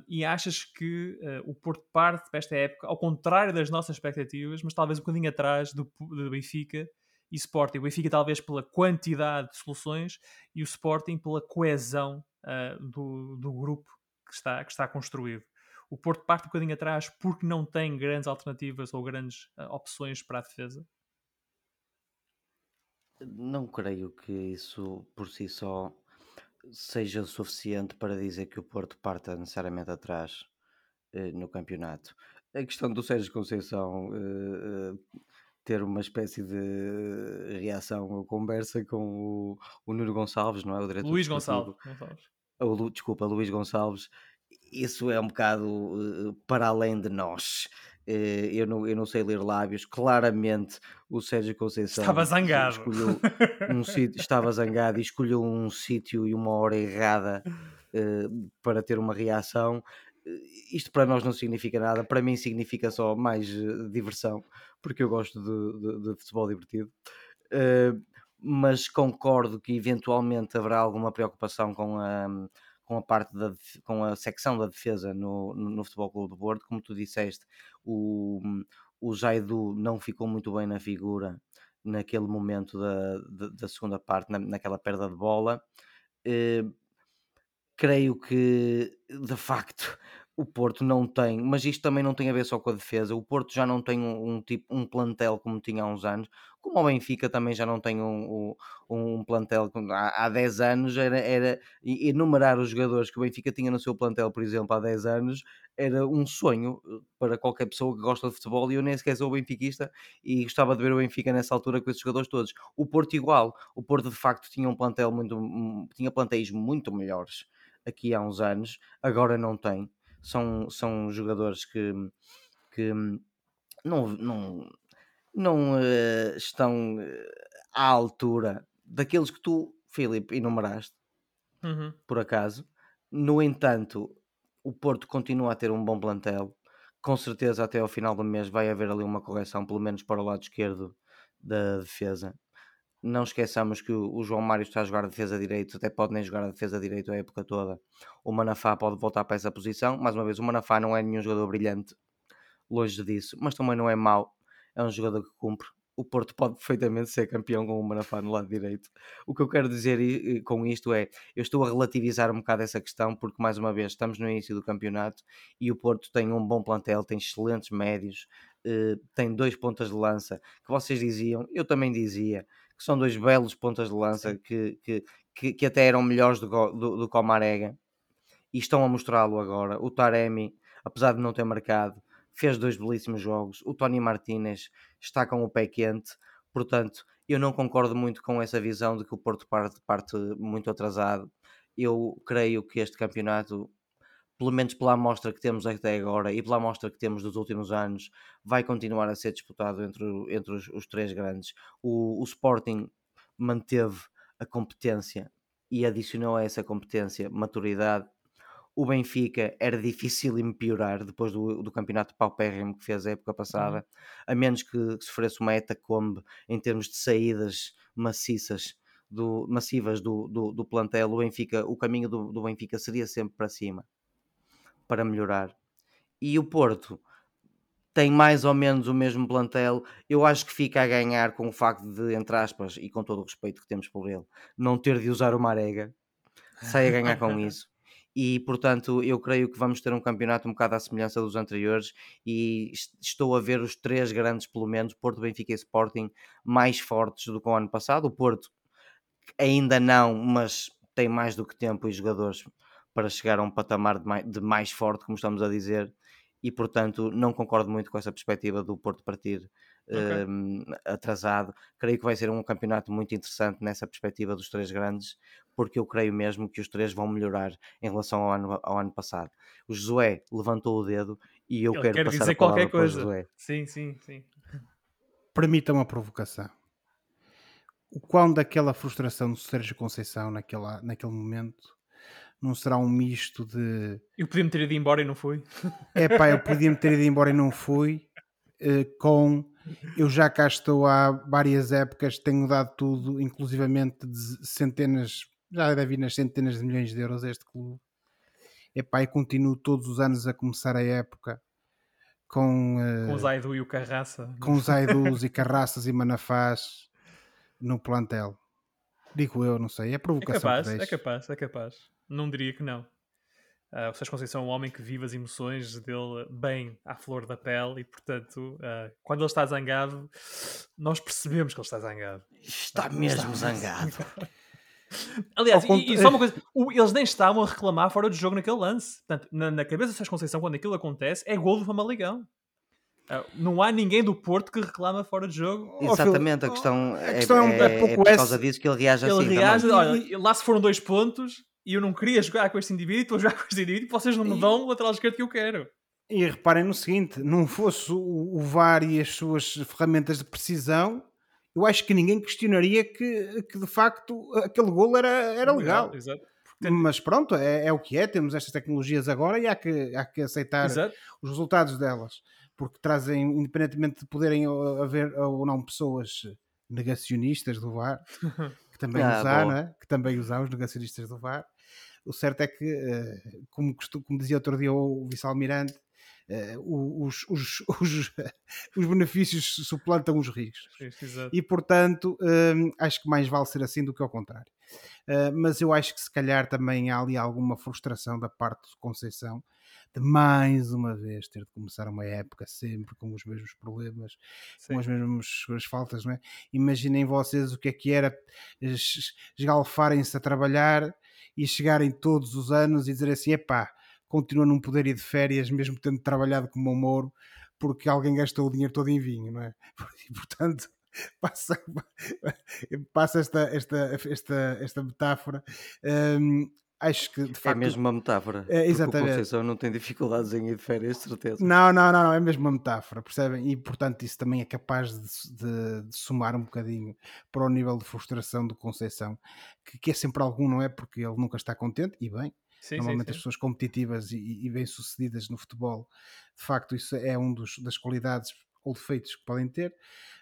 S1: e achas que uh, o Porto parte para esta época, ao contrário das nossas expectativas, mas talvez um bocadinho atrás do, do Benfica e Sporting. O Benfica talvez pela quantidade de soluções e o Sporting pela coesão uh, do, do grupo que está, que está construído. O Porto parte um bocadinho atrás porque não tem grandes alternativas ou grandes uh, opções para a defesa?
S2: Não creio que isso por si só seja suficiente para dizer que o Porto parta necessariamente atrás eh, no campeonato. A questão do Sérgio Conceição eh, eh, ter uma espécie de reação ou conversa com o, o Nuno Gonçalves, não é? O
S1: diretor Luís Gonçalves. Gonçalves.
S2: O, desculpa, Luís Gonçalves. Isso é um bocado uh, para além de nós. Uh, eu, não, eu não sei ler lábios. Claramente, o Sérgio Conceição
S1: estava zangado.
S2: Escolheu um sítio, estava zangado e escolheu um sítio e uma hora errada uh, para ter uma reação. Isto para nós não significa nada, para mim significa só mais diversão, porque eu gosto de, de, de futebol divertido. mas concordo que eventualmente haverá alguma preocupação com a com a parte da com a secção da defesa no, no, Futebol Clube do Porto, como tu disseste, o, o Jaidu não ficou muito bem na figura naquele momento da, da, da segunda parte, na, naquela perda de bola. Uh, creio que de facto o Porto não tem, mas isto também não tem a ver só com a defesa. O Porto já não tem um, um tipo um plantel como tinha há uns anos, como o Benfica também já não tem um, um, um plantel há, há 10 anos. Era, era enumerar os jogadores que o Benfica tinha no seu plantel, por exemplo, há 10 anos, era um sonho eh, para qualquer pessoa que gosta de futebol. E eu nem sequer sou benfiquista e gostava de ver o Benfica nessa altura com esses jogadores todos. O Porto, igual, o Porto de facto tinha um plantel muito, tinha plantéis muito melhores aqui há uns anos, agora não tem são, são jogadores que, que não, não, não uh, estão eh, à altura daqueles que tu, Filipe, enumeraste, uhum. por acaso. No entanto, o Porto continua a ter um bom plantel, com certeza até ao final do mês vai haver ali uma correção, pelo menos para o lado esquerdo da defesa. Não esqueçamos que o João Mário está a jogar a defesa direito, até pode nem jogar a defesa direito a época toda. O Manafá pode voltar para essa posição. Mais uma vez, o Manafá não é nenhum jogador brilhante, longe disso, mas também não é mau. É um jogador que cumpre o Porto pode perfeitamente ser campeão com o Manafá no lado direito. O que eu quero dizer com isto é, eu estou a relativizar um bocado essa questão, porque mais uma vez estamos no início do campeonato e o Porto tem um bom plantel, tem excelentes médios, eh, tem dois pontas de lança que vocês diziam, eu também dizia, que são dois belos pontas de lança que, que, que, que até eram melhores do, do, do que o Marega e estão a mostrá-lo agora. O Taremi, apesar de não ter marcado, fez dois belíssimos jogos. O Tony Martinez está com o pé quente, portanto, eu não concordo muito com essa visão de que o Porto parte, parte muito atrasado. Eu creio que este campeonato, pelo menos pela amostra que temos até agora e pela amostra que temos dos últimos anos, vai continuar a ser disputado entre, entre os, os três grandes. O, o Sporting manteve a competência e adicionou a essa competência maturidade o Benfica era difícil em piorar depois do, do campeonato paupérrimo que fez a época passada, uhum. a menos que sofresse uma etacombe em termos de saídas maciças do, massivas do, do, do, plantel, o Benfica, o caminho do, do Benfica seria sempre para cima para melhorar. E o Porto tem mais ou menos o mesmo plantel. Eu acho que fica a ganhar com o facto de, entre aspas, e com todo o respeito que temos por ele, não ter de usar o Marega. Sai a ganhar com [laughs] isso e portanto eu creio que vamos ter um campeonato um bocado à semelhança dos anteriores e estou a ver os três grandes pelo menos, Porto, Benfica e Sporting mais fortes do que o ano passado, o Porto ainda não, mas tem mais do que tempo e jogadores para chegar a um patamar de mais, de mais forte, como estamos a dizer e portanto não concordo muito com essa perspectiva do Porto partir okay. um, atrasado. Creio que vai ser um campeonato muito interessante nessa perspectiva dos três grandes, porque eu creio mesmo que os três vão melhorar em relação ao ano, ao ano passado. O Josué levantou o dedo e eu Ele quero quer passar dizer a qualquer coisa. Josué.
S1: Sim, sim, sim.
S3: Permita uma provocação. O quão daquela frustração do Sérgio Conceição naquela, naquele momento não será um misto de.
S1: Eu podia-me ter ido embora e não fui. [laughs]
S3: É pá, eu podia-me ter ido embora e não fui. Uh, com eu já cá estou há várias épocas, tenho dado tudo, inclusivamente de centenas, já deve ir nas centenas de milhões de euros este clube. Epá, e continuo todos os anos a começar a época com,
S1: uh, com o Zaidu e o Carraça.
S3: Com os Zaidus e Carraças e Manafás no plantel. Digo eu, não sei, é provocação.
S1: É capaz, é capaz, é capaz. Não diria que não. Uh, o Sérgio Conceição é um homem que vive as emoções dele bem à flor da pele e, portanto, uh, quando ele está zangado, nós percebemos que ele está zangado.
S2: Está mesmo está zangado.
S1: Aliás, e, e, só uma coisa, o, eles nem estavam a reclamar fora do jogo naquele lance. Portanto, na, na cabeça do Sérgio Conceição, quando aquilo acontece, é gol do Famaligão. Uh, não há ninguém do Porto que reclama fora de jogo.
S2: Exatamente, a questão, a questão é, é, é, é por causa disso que ele reage ele assim. Reage,
S1: olha, lá se foram dois pontos, e eu não queria jogar com este indivíduo, estou a jogar com este indivíduo, vocês não me dão o lateral esquerdo que eu quero.
S3: E reparem no seguinte: não fosse o, o VAR e as suas ferramentas de precisão, eu acho que ninguém questionaria que, que de facto aquele gol era, era legal. legal. Exato. Mas pronto, é, é, o que é, temos estas tecnologias agora e há que, há que aceitar Exato. os resultados delas, porque trazem, independentemente de poderem haver ou não pessoas negacionistas do VAR, [laughs] que também ah, usar, né? que também usar os negacionistas do VAR, o certo é que, eh, como, como dizia outro dia o vice-almirante, Uh, os, os, [laughs] os, os, benefícios suplantam os riscos.
S1: Exato.
S3: E portanto, uh, acho que mais vale ser assim do que ao contrário. Uh, mas eu acho que se calhar também há ali alguma frustração da parte de Conceição de mais uma vez ter de começar uma época sempre com os mesmos problemas, Sim. com as mesmas faltas, não é? Imaginem vocês o que é que era esgalfarem-se a trabalhar e chegarem todos os anos e dizer assim: epá, continua não poder ir de férias, mesmo tendo trabalhado como um Moro, porque alguém gastou o dinheiro todo em vinho, não é? [laughs] E, portanto, [laughs] passa, [laughs] passa esta, esta, esta, esta metáfora. Um, acho que de é facto.
S2: É mesmo uma metáfora.
S3: É, exatamente.
S2: O Conceição não tem dificuldades em ir de férias, certeza.
S3: Não, não, não, não, é mesmo uma metáfora, percebem? E portanto isso também é capaz de, de, de somar um bocadinho para o nível de frustração do Conceição, que, que, é sempre algum, não é? Porque ele nunca está contente, e bem.
S1: Sim,
S3: Normalmente
S1: sim,
S3: as
S1: sim.
S3: pessoas competitivas e, e bem-sucedidas no futebol, de facto, isso é um dos, das qualidades ou defeitos que podem ter,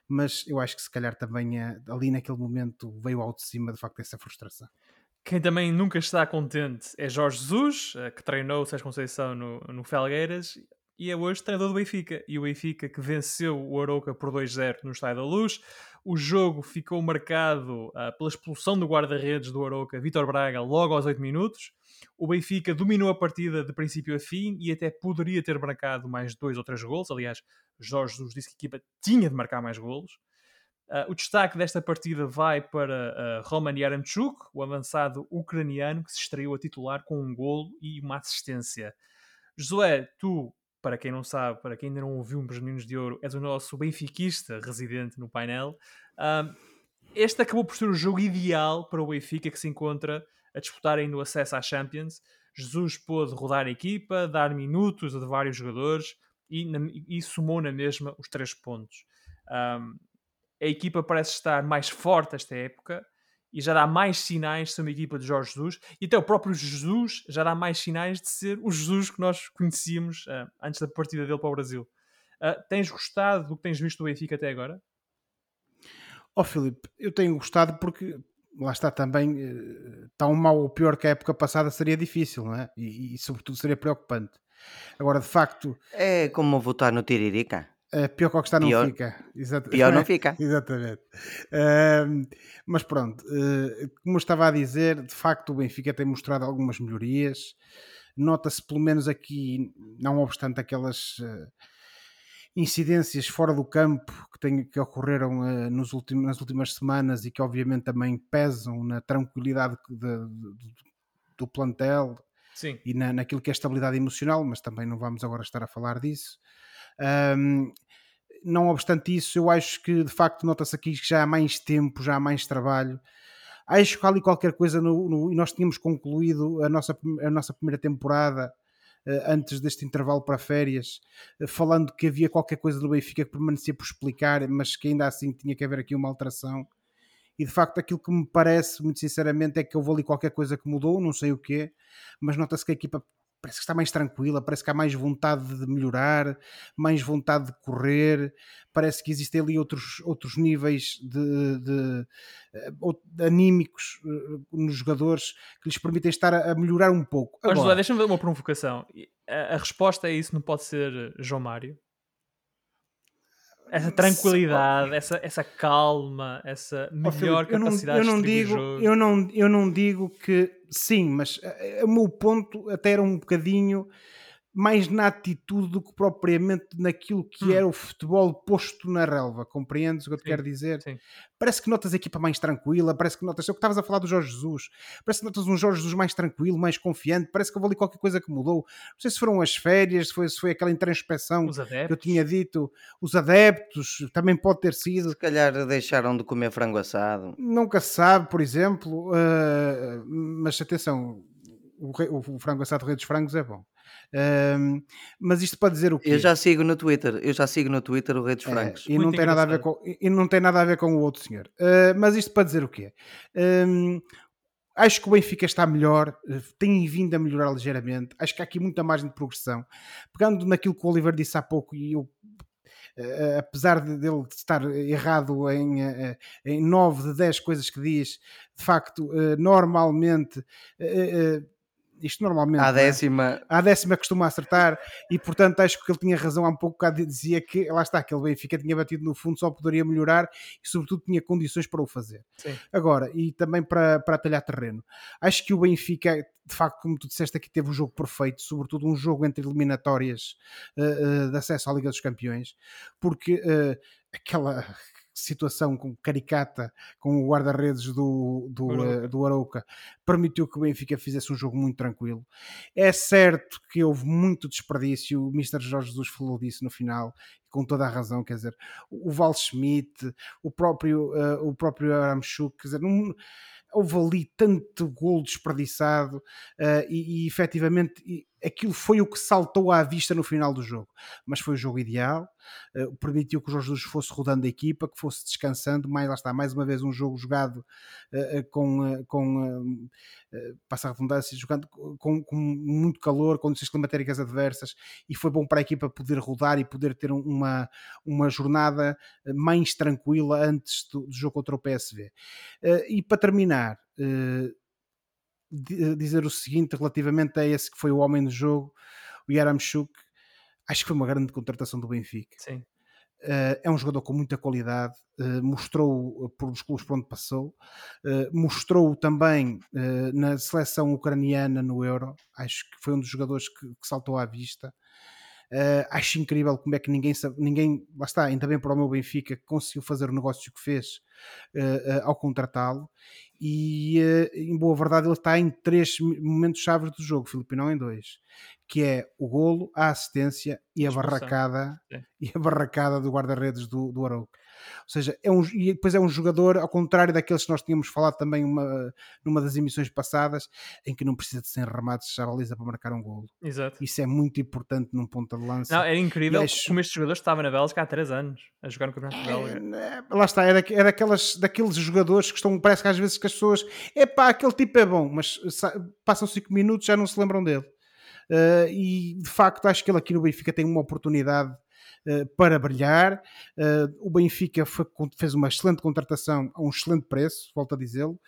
S3: mas eu acho que se calhar também eh, ali naquele momento veio ao de cima de facto essa frustração.
S1: Quem também nunca está contente é Jorge Jesus, eh, que treinou o Sérgio Conceição no, no Felgueiras e é hoje treinador do Benfica. E o Benfica que venceu o Arouca por 2-0 no Estádio da Luz. O jogo ficou marcado ah, pela expulsão do guarda-redes do Arouca, Vítor Braga, logo aos 8 minutos. O Benfica dominou a partida de princípio a fim e até poderia ter marcado mais dois ou três golos. Aliás, Jorge Jesus disse que a equipa tinha de marcar mais golos. Uh, o destaque desta partida vai para uh, Roman Yaramchuk, o avançado ucraniano que se estreou a titular com um golo e uma assistência. Josué, tu, para quem não sabe, para quem ainda não ouviu os Meninos de Ouro, és o nosso benfiquista residente no painel. Uh, este acabou por ser o jogo ideal para o Benfica que se encontra a disputar ainda o acesso à Champions. Jesus pôde rodar a equipa, dar minutos a vários jogadores e, e somou na mesma os três pontos. Um, a equipa parece estar mais forte esta época e já dá mais sinais de ser uma equipa de Jorge Jesus e até o próprio Jesus já dá mais sinais de ser o Jesus que nós conhecíamos uh, antes da partida dele para o Brasil. Uh, tens gostado do que tens visto do Benfica até agora?
S3: Ó oh, Filipe, eu tenho gostado porque lá está também uh, tão mal ou pior que a época passada seria difícil, não é? E, e sobretudo seria preocupante. Agora, de facto.
S2: É como votar no Tiririca.
S3: Uh, pior que o que está
S2: pior,
S3: não fica.
S2: Exato. Pior não fica.
S3: Exatamente. Uh, mas pronto, uh, como eu estava a dizer, de facto o Benfica tem mostrado algumas melhorias. Nota-se pelo menos aqui, não obstante aquelas incidências fora do campo que, tem, que ocorreram nos últimos, nas últimas semanas e que obviamente também pesam na tranquilidade de, de, do plantel
S1: Sim.
S3: e na, naquilo que é estabilidade emocional, mas também não vamos agora estar a falar disso. Um, não obstante isso, eu acho que de facto nota-se aqui que já há mais tempo, já há mais trabalho. Acho que há ali qualquer coisa no, no, e nós tínhamos concluído a nossa, a nossa primeira temporada uh, antes deste intervalo para férias, uh, falando que havia qualquer coisa no Benfica que permanecia por explicar, mas que ainda assim tinha que haver aqui uma alteração. E de facto, aquilo que me parece, muito sinceramente, é que houve ali qualquer coisa que mudou, não sei o quê, mas nota-se que a equipa parece que está mais tranquila, parece que há mais vontade de melhorar, mais vontade de correr, parece que existem ali outros, outros níveis de, de, de anímicos nos jogadores que lhes permitem estar a, a melhorar um pouco.
S1: Agora, deixa-me ver uma provocação. A, a, resposta a isso não pode ser João Mário? Essa tranquilidade, essa, essa calma, essa melhor oh, Filipe, capacidade
S3: eu não, eu não
S1: de
S3: digo,
S1: jogo.
S3: Eu não, eu não digo que sim, mas o meu ponto até era um bocadinho mais na atitude do que propriamente naquilo que hum. era o futebol posto na relva. Compreendes o que eu te sim, quero dizer?
S1: Sim.
S3: Parece que notas a equipa mais tranquila, parece que notas. É o que estavas a falar do Jorge Jesus. Parece que notas um Jorge Jesus mais tranquilo, mais confiante. Parece que houve ali qualquer coisa que mudou. Não sei se foram as férias, se foi, se foi aquela introspeção que eu tinha dito. Os adeptos, também pode ter sido.
S2: Se calhar deixaram de comer frango assado.
S3: Nunca se sabe, por exemplo. Uh, mas atenção, o, o, o frango assado Rei dos Frangos é bom. Um, mas isto para dizer o quê?
S2: Eu já sigo no Twitter, eu já sigo no Twitter o Rei dos Francos.
S3: É, e, não tem nada a ver com, e não tem nada a ver com o outro senhor. Uh, mas isto para dizer o quê? Um, acho que o Benfica está melhor, tem vindo a melhorar ligeiramente. Acho que há aqui muita margem de progressão. Pegando naquilo que o Oliver disse há pouco, e eu Uh, apesar de, dele estar errado em, uh, em 9 de 10 coisas que diz, de facto, uh, normalmente isto normalmente.
S2: A décima.
S3: É? A décima costuma acertar e, portanto, acho que ele tinha razão há um pouco dizia que lá está, que ele Benfica tinha batido no fundo, só poderia melhorar e, sobretudo, tinha condições para o fazer.
S1: Sim.
S3: Agora, e também para, para talhar terreno, acho que o Benfica, de facto, como tu disseste aqui, teve um jogo perfeito, sobretudo um jogo entre eliminatórias uh, uh, de acesso à Liga dos Campeões, porque uh, aquela situação com caricata com o guarda-redes do, do, uh, do Arauca permitiu que o Benfica fizesse um jogo muito tranquilo. É certo que houve muito desperdício, o Mr. Jorge Jesus falou disso no final, com toda a razão, quer dizer, o Val Schmidt, o próprio, uh, o próprio Aramchuk, quer dizer, não, houve ali tanto gol desperdiçado uh, e, e efetivamente aquilo foi o que saltou à vista no final do jogo. Mas foi o jogo ideal, uh, permitiu que o Jorge Jesus fosse rodando a equipa, que fosse descansando, mais lá está, mais uma vez um jogo jogado uh, com, com passa a redundância, jogando com, com, muito calor, condições climatéricas adversas, e foi bom para a equipa poder rodar e poder ter uma, uma jornada mais tranquila antes do, do jogo contra o PSV. e para terminar, dizer o seguinte relativamente a esse que foi o homem do jogo, o Yaramchuk. Acho que foi uma grande contratação do Benfica.
S1: Sim.
S3: Uh, é um jogador com muita qualidade, uh, mostrou por os clubes por onde passou, uh, mostrou também na seleção ucraniana no Euro. Acho que foi um dos jogadores que, que saltou à vista. Acho incrível como é que ninguém, ninguém, lá está, ainda bem para o meu Benfica, conseguiu fazer o negócio que fez ao contratá-lo. E uh, em boa verdade ele está em três momentos chaves do jogo, Filipe, não em dois, que é o golo, a assistência e a barracada e a barracada do guarda-redes do, do Arauco. Ou seja, é um, e depois é um jogador, ao contrário daqueles que nós tínhamos falado também uma, numa das emissões passadas, em que não precisa de 100 remates já baliza para marcar um golo.
S1: Exato.
S3: Isso é muito importante num ponto de lança.
S1: Não, era incrível acho... como este jogador estava na Bélgica há 3 anos a jogar no Campeonato de
S3: Bélgica. É, lá está, é, da, é daquelas, daqueles jogadores que estão, parece que às vezes que as pessoas, é pá, aquele tipo é bom, mas passam 5 minutos já não se lembram dele. Uh, e de facto acho que ele aqui no Benfica tem uma oportunidade para brilhar. Uh, o Benfica foi, fez uma excelente contratação a um excelente preço, volto a dizê-lo,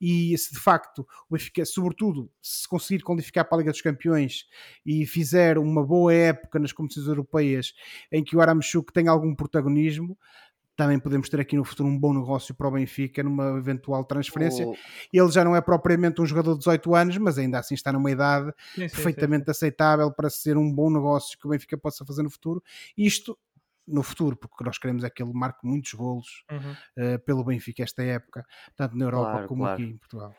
S3: e se de facto o Benfica, sobretudo, se conseguir qualificar para a Liga dos Campeões e fizer uma boa época nas competições europeias em que o Aramchuk tem algum protagonismo, também podemos ter aqui no futuro um bom negócio para o Benfica numa eventual transferência. Oh. Ele já não é propriamente um jogador de 18 anos, mas ainda assim está numa idade sim, sim, perfeitamente sim, aceitável para ser um bom negócio que o Benfica possa fazer no futuro. Isto no futuro, porque nós queremos é que ele marque muitos golos uhum. uh, pelo Benfica esta época, tanto na Europa claro, como claro. aqui em Portugal.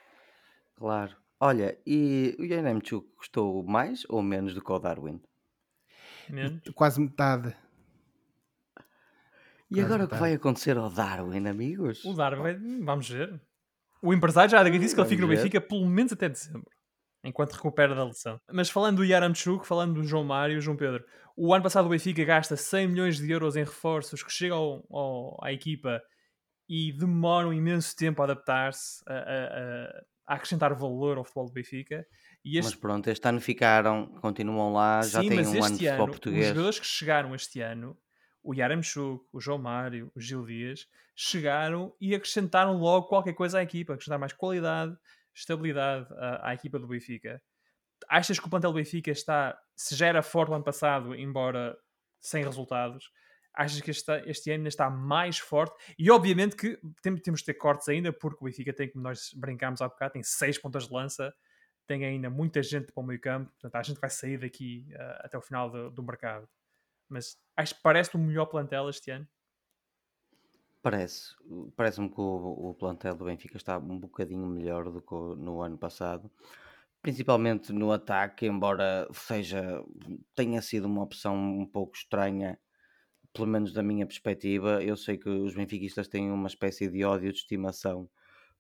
S2: Claro. Olha, e o Yanemchuk custou mais ou menos do que o Darwin?
S1: Menos.
S3: Quase metade.
S2: E agora o que vai acontecer ao Darwin, amigos?
S1: O Darwin, vamos ver. O empresário já disse que ele fica no Benfica pelo menos até dezembro, enquanto recupera da lesão. Mas falando do Yaramchuk, falando do João Mário, João Pedro, o ano passado o Benfica gasta 100 milhões de euros em reforços que chegam ao, à equipa e demoram imenso tempo a adaptar-se, a, a, a, acrescentar valor ao futebol do Benfica.
S2: Este... Mas pronto, este ano ficaram, continuam lá, já Sim, têm um ano de futebol português.
S1: Os jogadores que chegaram este ano o Yaramchuk, o João Mário, o Gil Dias, chegaram e acrescentaram logo qualquer coisa à equipa, acrescentaram mais qualidade, estabilidade à, à equipa do Benfica. Achas que o plantel do Benfica está, se já era forte o ano passado, embora sem resultados, achas que este, este ano ainda está mais forte? E obviamente que temos, temos de ter cortes ainda, porque o Benfica tem, como nós brincámos há bocado, tem seis pontas de lança, tem ainda muita gente para o meio campo, portanto a gente vai sair daqui uh, até o final do, do mercado mas acho que parece o melhor plantel este ano.
S2: Parece. Parece-me que o, o, plantel do Benfica está um bocadinho melhor do que no ano passado. Principalmente no ataque, embora seja tenha sido uma opção um pouco estranha, pelo menos da minha perspectiva. Eu sei que os benfiquistas têm uma espécie de ódio de estimação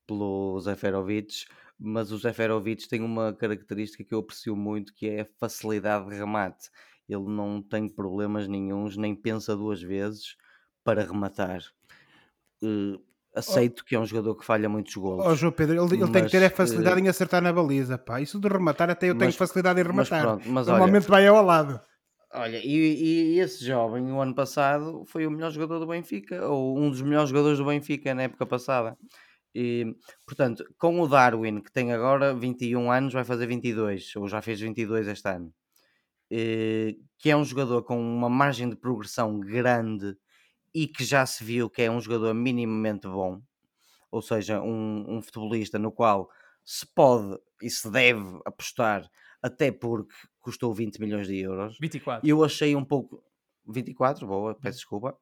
S2: pelo Zeferovic, mas o Zeferovic tem uma característica que eu aprecio muito, que é a facilidade de remate ele não tem problemas nenhums, nem pensa duas vezes para rematar. Uh, aceito oh. que é um jogador que falha muitos gols.
S3: Oh, João Pedro, ele, ele mas, tem que ter a facilidade uh, em acertar na baliza, pá. Isso de rematar, até eu tenho mas, facilidade em rematar. Mas pronto, mas Normalmente olha, vai ao lado.
S2: Olha, e, e, esse jovem, o ano passado, foi o melhor jogador do Benfica, ou um dos melhores jogadores do Benfica na época passada. E, portanto, com o Darwin, que tem agora 21 anos, vai fazer 22, ou já fez 22 este ano. Eh, que é um jogador com uma margem de progressão grande e que já se viu que é um jogador minimamente bom, ou seja, um, um futebolista no qual se pode e se deve apostar, até porque custou 20 milhões de euros.
S1: 24.
S2: Eu achei um pouco. 24, boa, peço hum. desculpa.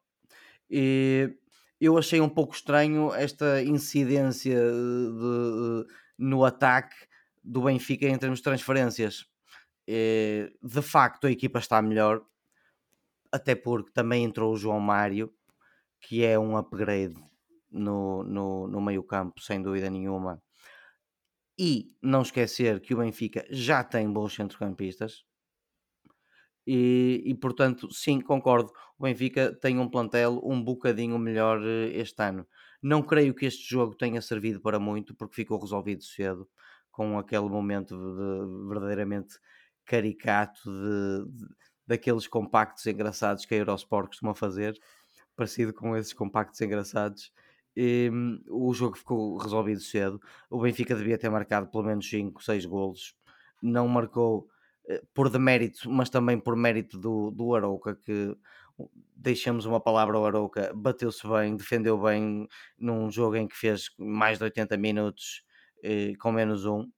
S2: E eu achei um pouco estranho esta incidência de, de, no ataque do Benfica em termos de transferências. Eh, de facto a equipa está melhor, até porque também entrou o João Mário, que é um upgrade no, no, no meio campo, sem dúvida nenhuma. E não esquecer que o Benfica já tem bons centrocampistas, E, e, portanto, sim, concordo. O Benfica tem um plantel um bocadinho melhor eh, este ano. Não creio que este jogo tenha servido para muito, porque ficou resolvido cedo, com aquele momento de, verdadeiramente caricato de, de, daqueles compactos engraçados que a Eurosport costuma fazer, parecido com esses compactos engraçados. E, o jogo ficou resolvido cedo. O Benfica devia ter marcado pelo menos 5, 6 golos. Não marcou eh, por demérito, mas também por mérito do, do Arouca, que deixamos uma palavra ao Arouca, bateu-se bem, defendeu bem num jogo em que fez mais de 80 minutos eh, com menos um.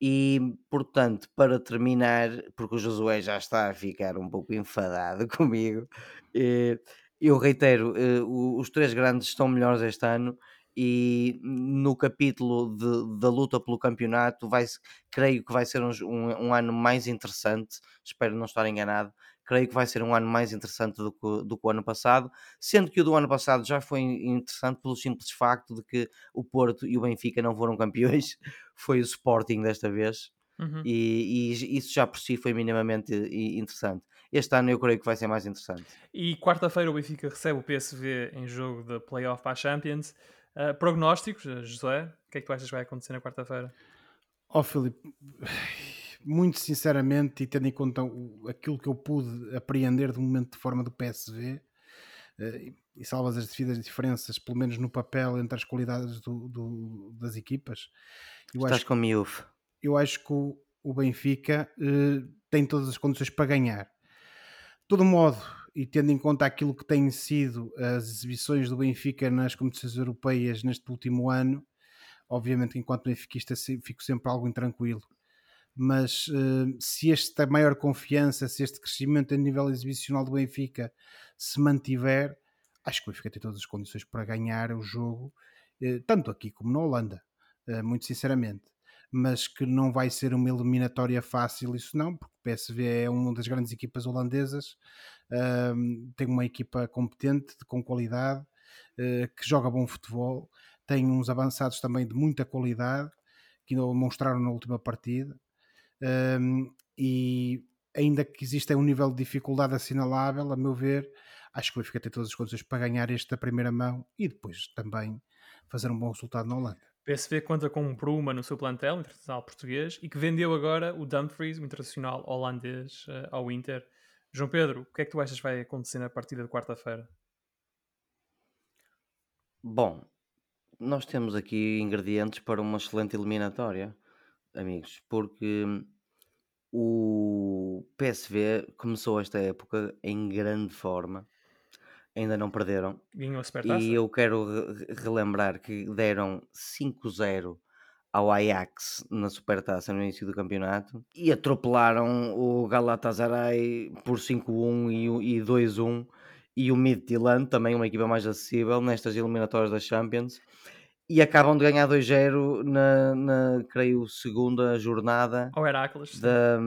S2: E, portanto, para terminar, porque o Josué já está a ficar um pouco enfadado [laughs] comigo, eh, eu reitero, eh, os três grandes estão melhores este ano e no capítulo de, da luta pelo campeonato vai, creio que vai ser um, um, um, ano mais interessante, espero não estar enganado, creio que vai ser um ano mais interessante do que, do que o ano passado, sendo que o do ano passado já foi interessante pelo simples facto de que o Porto e o Benfica não foram campeões, [laughs] foi o Sporting desta vez, uhum. e, e, isso já por si foi minimamente interessante. Este ano eu creio que vai ser mais interessante.
S1: E quarta-feira o Benfica recebe o PSV em jogo de playoff para a Champions. Uh, prognósticos, José, o que é que tu achas que vai acontecer na quarta-feira?
S3: Oh, Filipe, muito sinceramente, e tendo em conta aquilo que eu pude apreender do momento de forma do PSV, eh, e salvas as devidas diferenças, pelo menos no papel, entre as qualidades do, do, das equipas.
S2: Eu Estás acho, com Miuf.
S3: Eu acho que o, o Benfica eh, tem todas as condições para ganhar. De todo modo, e tendo em conta aquilo que têm sido as exibições do Benfica nas competições europeias neste último ano, obviamente enquanto benfiquista fico sempre algo intranquilo mas uh, se esta maior confiança, se este crescimento a nível exibicional do Benfica se mantiver, acho que o Benfica tem todas as condições para ganhar o jogo, uh, tanto aqui como na Holanda, uh, muito sinceramente. Mas que não vai ser uma eliminatória fácil, isso não, porque o PSV é uma das grandes equipas holandesas, ehm, tem uma equipa competente, com qualidade, que joga bom futebol, tem uns avançados também de muita qualidade, que mostraram na última partida um, e ainda que exista um nível de dificuldade assinalável, a meu ver, acho que o Benfica tem todas as condições para ganhar esta primeira mão e depois também fazer um bom resultado na Holanda.
S1: PSV conta com um Bruma no seu plantel, internacional português, e que vendeu agora o Dumfries, o internacional holandês, uh, ao Inter. João Pedro, o que é que tu achas vai acontecer na partida de quarta-feira?
S2: Bom, nós temos aqui ingredientes para uma excelente eliminatória amigos, porque o PSV começou esta época em grande forma, ainda não perderam. E eu quero relembrar que deram 5-0 ao Ajax na Supertaça no início do campeonato e atropelaram o Galatasaray por 5-1 e 2-1 e o Midtjylland, também uma equipa mais acessível nestas eliminatórias da Champions e acabam de ganhar 2-0 na, na, creio, segunda jornada
S1: ao Heracles,
S2: da,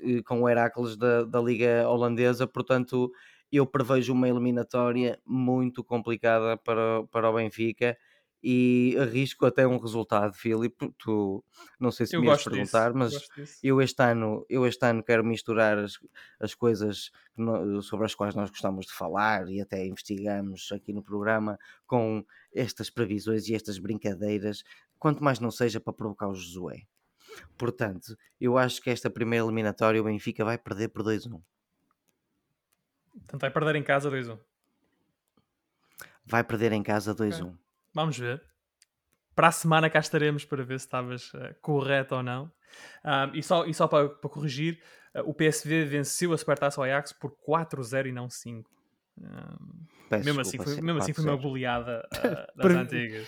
S2: eh, com o Heracles da, da Liga Holandesa, portanto eu prevejo uma eliminatória muito complicada para, para o Benfica e arrisco até um resultado, Filipe. Tu não sei se eu me ias perguntar, disso, mas eu, este ano, eu este ano quero misturar as, as coisas sobre as quais nós gostamos de falar e até investigamos aqui no programa com estas previsões e estas brincadeiras, quanto mais não seja para provocar o Josué. Portanto, eu acho que esta primeira eliminatória o Benfica vai perder por 2-1.
S1: Portanto, vai perder em casa 2-1.
S2: Vai perder em casa 2-1. Okay.
S1: Vamos ver. Para a semana cá estaremos para ver se estavas uh, correto ou não. Um, e só, e só para, para corrigir, uh, o PSV venceu a Supertaça ao Ajax por 4-0 e não 5. Um, mesmo, assim, foi, mesmo assim foi uma goleada uh, [laughs] das antigas.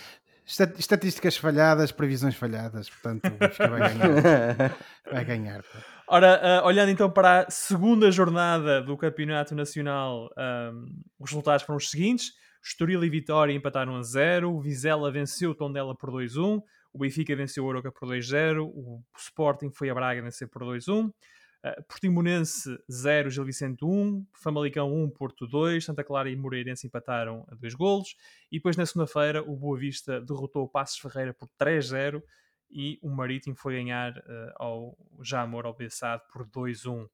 S3: Estatísticas falhadas, previsões falhadas, portanto vai ganhar. [laughs] vai ganhar.
S1: Ora, uh, olhando então para a segunda jornada do Campeonato Nacional, um, os resultados foram os seguintes. Estoril e Vitória empataram a 0, o Vizela venceu o Tondela por 2-1, o Benfica venceu o Oroca por 2-0, o Sporting foi a Braga vencer por 2-1, uh, eh, Portimonense 0, Gil Vicente 1, Famalicão 1, Porto 2, Santa Clara e Moreirense empataram a 2 golos, e depois na segunda-feira o Boa Vista derrotou o Passos Ferreira por 3-0 e o Marítimo foi ganhar uh, ao Jamor, ao Bessado, por 2-1.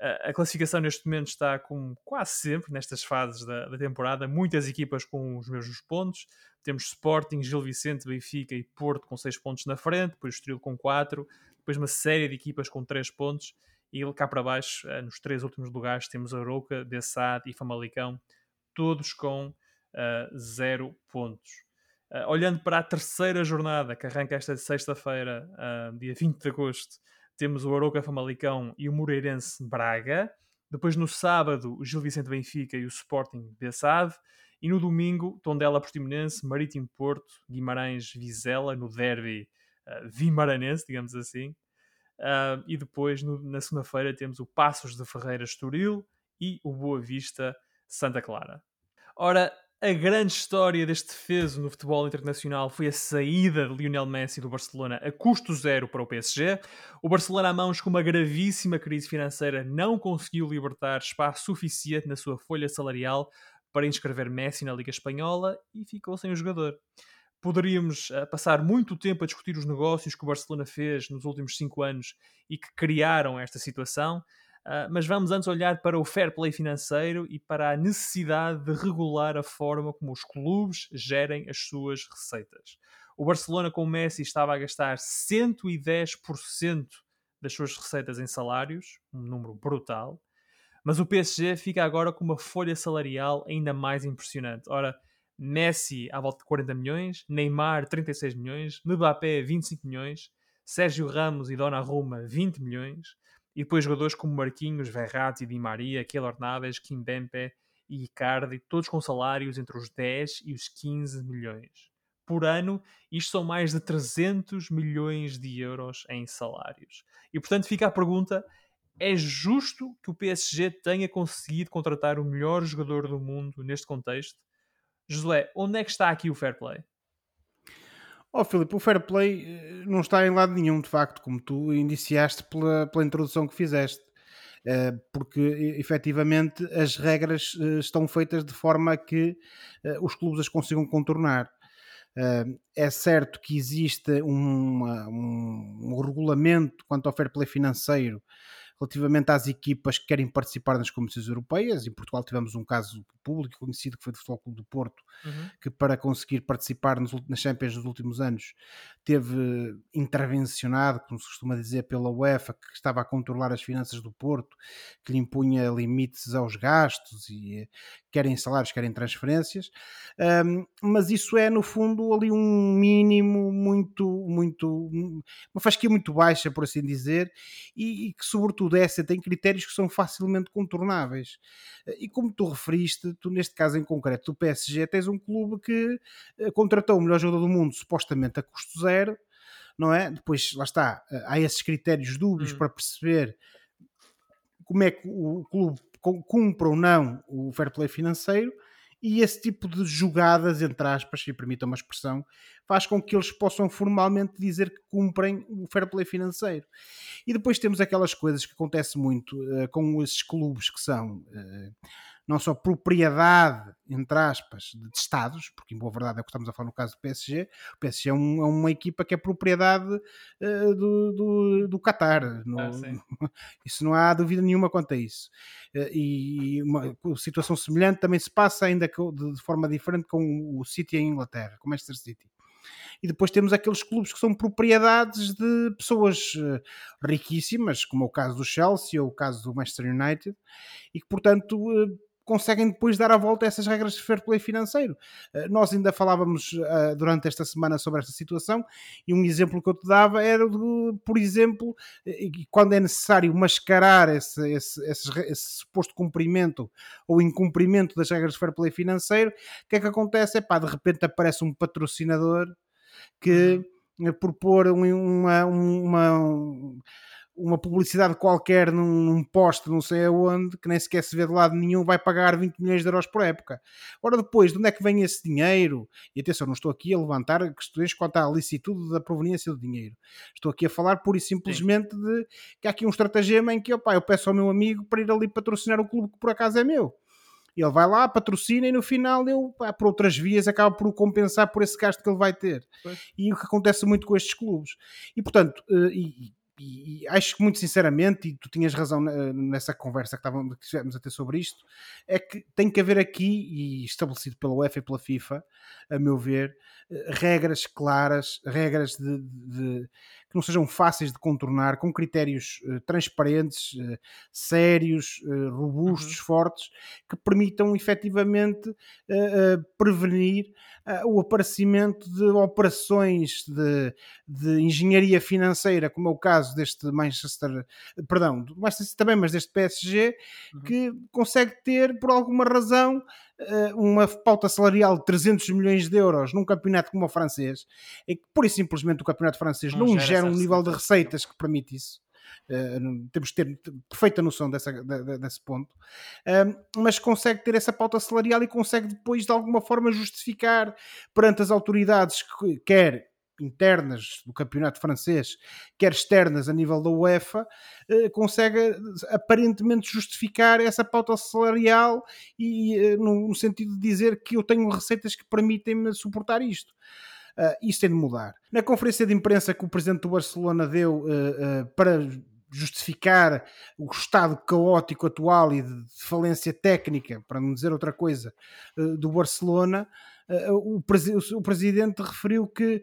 S1: A classificação neste momento está como quase sempre nestas fases da, da, temporada, muitas equipas com os mesmos pontos. Temos Sporting, Gil Vicente, Benfica e Porto com 6 pontos na frente, depois o com 4, depois uma série de equipas com 3 pontos e cá para baixo, eh, nos três últimos lugares, temos Arouca, Bessade e Famalicão, todos com 0 uh, pontos. Uh, olhando para a terceira jornada, que arranca esta sexta-feira, uh, dia 20 de agosto, temos o Arouca Famalicão e o Moreirense Braga. Depois no sábado, o Gil Vicente Benfica e o Sporting Bessade. E no domingo, Tondela Portimonense, Marítimo Porto, Guimarães Vizela, no derby uh, vimaranense, digamos assim. Uh, e depois, no, na segunda-feira, temos o Passos de Ferreira Estoril e o Boa Vista Santa Clara. Ora, a grande história deste defeso no futebol internacional foi a saída de Lionel Messi do Barcelona a custo zero para o PSG. O Barcelona, a mãos com uma gravíssima crise financeira, não conseguiu libertar espaço suficiente na sua folha salarial para inscrever Messi na Liga Espanhola e ficou sem o jogador. Poderíamos uh, passar muito tempo a discutir os negócios que o Barcelona fez nos últimos cinco anos e que criaram esta situação, Uh, mas vamos antes olhar para o fair play financeiro e para a necessidade de regular a forma como os clubes gerem as suas receitas. O Barcelona com o Messi estava a gastar 110% das suas receitas em salários, um número brutal, mas o PSG fica agora com uma folha salarial ainda mais impressionante. Ora, Messi à volta de 40 milhões, Neymar 36 milhões, Mbappé 25 milhões, Sérgio Ramos e Donnarumma 20 milhões, e depois jogadores como Marquinhos, Verratti, Di Maria, Keylor Navas, Kimpembe e Icardi, todos com salários entre os 10 e os 15 milhões. Por ano, isto são mais de 300 milhões de euros em salários. E portanto fica a pergunta: é justo que o PSG tenha conseguido contratar o melhor jogador do mundo neste contexto? Josué, onde é que está aqui o fair play?
S3: Oh, Filipe, o fair play eh, não está em lado nenhum, de facto, como tu indiciaste pela, pela introdução que fizeste. Eh, porque efetivamente as regras eh, estão feitas de forma que os clubes as consigam contornar. É certo que existe um, um regulamento quanto ao fair play financeiro relativamente às equipas que querem participar nas competições europeias. Em Portugal tivemos um caso público conhecido que foi do Futebol Clube do Porto, uhum. que para conseguir participar nos, nas Champions nos últimos anos teve intervencionado, como se costuma dizer, pela UEFA, que estava a controlar as finanças do Porto, que lhe impunha limites aos gastos, e querem salários, querem transferências. Um, mas isso é, no fundo, ali um mínimo muito, muito, uma fasquia muito baixa, por assim dizer, e, e que, sobretudo, essa tem critérios que são facilmente contornáveis. E como tu referiste, tu neste caso em concreto do PSG, tens um clube que eh, contratou o melhor jogador do mundo supostamente a custo zero, não é? Depois, lá está, eh, há esses critérios dúbios hum. para perceber como é que o clube cumpre ou não o fair play financeiro e esse tipo de jogadas, entre aspas, se permitam uma expressão, faz com que eles possam formalmente dizer que cumprem o fair play financeiro. E depois temos aquelas coisas que acontecem muito uh, com esses clubes que são uh, não só propriedade, entre aspas, de Estados, porque em boa verdade é o que estamos a falar no caso do PSG, o PSG é, um, é uma equipa que é propriedade uh, do, do, do Qatar, no, ah, [laughs] isso não há dúvida nenhuma quanto a isso. Uh, e uma, situação semelhante também se passa ainda de, de forma diferente com o City em Inglaterra, com o Manchester City e depois temos aqueles clubes que são propriedades de pessoas uh, riquíssimas, como é o caso do Chelsea ou o caso do Manchester United, e que, portanto, conseguem depois dar a volta a essas regras de fair play financeiro. Uh, nós ainda falávamos durante esta semana sobre esta situação, e um exemplo que eu te dava era, de, por exemplo, quando é necessário mascarar esse, esse, esse, esse suposto cumprimento ou incumprimento das regras de fair play financeiro, o que é que acontece? É pá, de repente aparece um patrocinador que uhum. eh, propor uma, uma, uma publicidade qualquer num, num poste, não sei aonde, que nem sequer se vê de lado nenhum, vai pagar 20 milhões de euros por época. Ora, depois, de onde é que vem esse dinheiro? E atenção, não estou aqui a levantar questões quanto à licitude da proveniência do dinheiro. Estou aqui a falar pura e simplesmente Sim. de que há aqui um estratagema em que opa, eu peço ao meu amigo para ir ali patrocinar o clube que por acaso é meu. Ele vai lá, patrocina e no final ele, pá, por outras vias, acaba por compensar por esse gasto que ele vai ter. Pois. E o que acontece muito com estes clubes. E portanto, eh, e, e, e, acho que muito sinceramente, e tu tinhas razão nessa conversa que, estávamos, que estivemos a ter sobre isto, é que tem que haver aqui, e estabelecido pela UEFA e pela FIFA, a meu ver, eh, regras claras, regras de, de, que não sejam fáceis de contornar, com critérios uh, transparentes, uh, sérios, uh, robustos, uhum. fortes, que permitam efetivamente prevenir o aparecimento de operações de, de, engenharia financeira, como é o caso deste Manchester, perdão, do Manchester também, mas deste PSG, uhum. que consegue ter, por alguma razão, uma pauta salarial de 300 milhões de euros num campeonato como o francês, é que pura e simplesmente o campeonato francês não, não gera gera um nível de receitas que permite isso. Uh, temos de ter perfeita noção dessa, de, desse ponto, uh, mas consegue ter essa pauta salarial e consegue depois de alguma forma justificar perante as autoridades, que, quer internas do campeonato francês, quer externas a nível da UEFA, uh, consegue aparentemente justificar essa pauta salarial e no, no sentido de dizer que eu tenho receitas que permitem-me suportar isto. Uh, isso tem de mudar. Na conferência de imprensa que o presidente do Barcelona deu para justificar o estado caótico atual e de falência técnica, para não dizer outra coisa, do Barcelona, o, presi o, presidente referiu que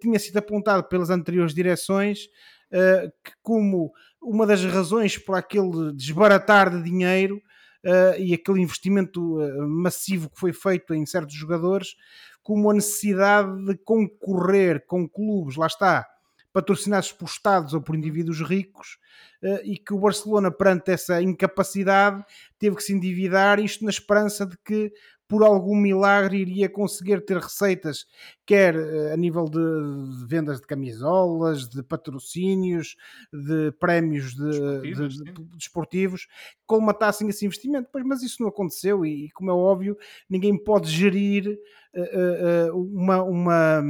S3: tinha sido apontado pelas anteriores direções que como uma das razões por aquele desbaratar de dinheiro e aquele investimento massivo que foi feito em certos jogadores como a necessidade de concorrer com clubes, lá está, patrocinados por Estados ou por indivíduos ricos, eh, e que o Barcelona, perante essa incapacidade, teve que se endividar, isto na esperança de que por algum milagre iria conseguir ter receitas, quer eh, a nível de vendas de camisolas, de patrocínios, de prémios de, de, de, desportivos, que colmatassem esse investimento. Pois, mas isso não aconteceu e, como é óbvio, ninguém pode gerir uh, uh, uma, uma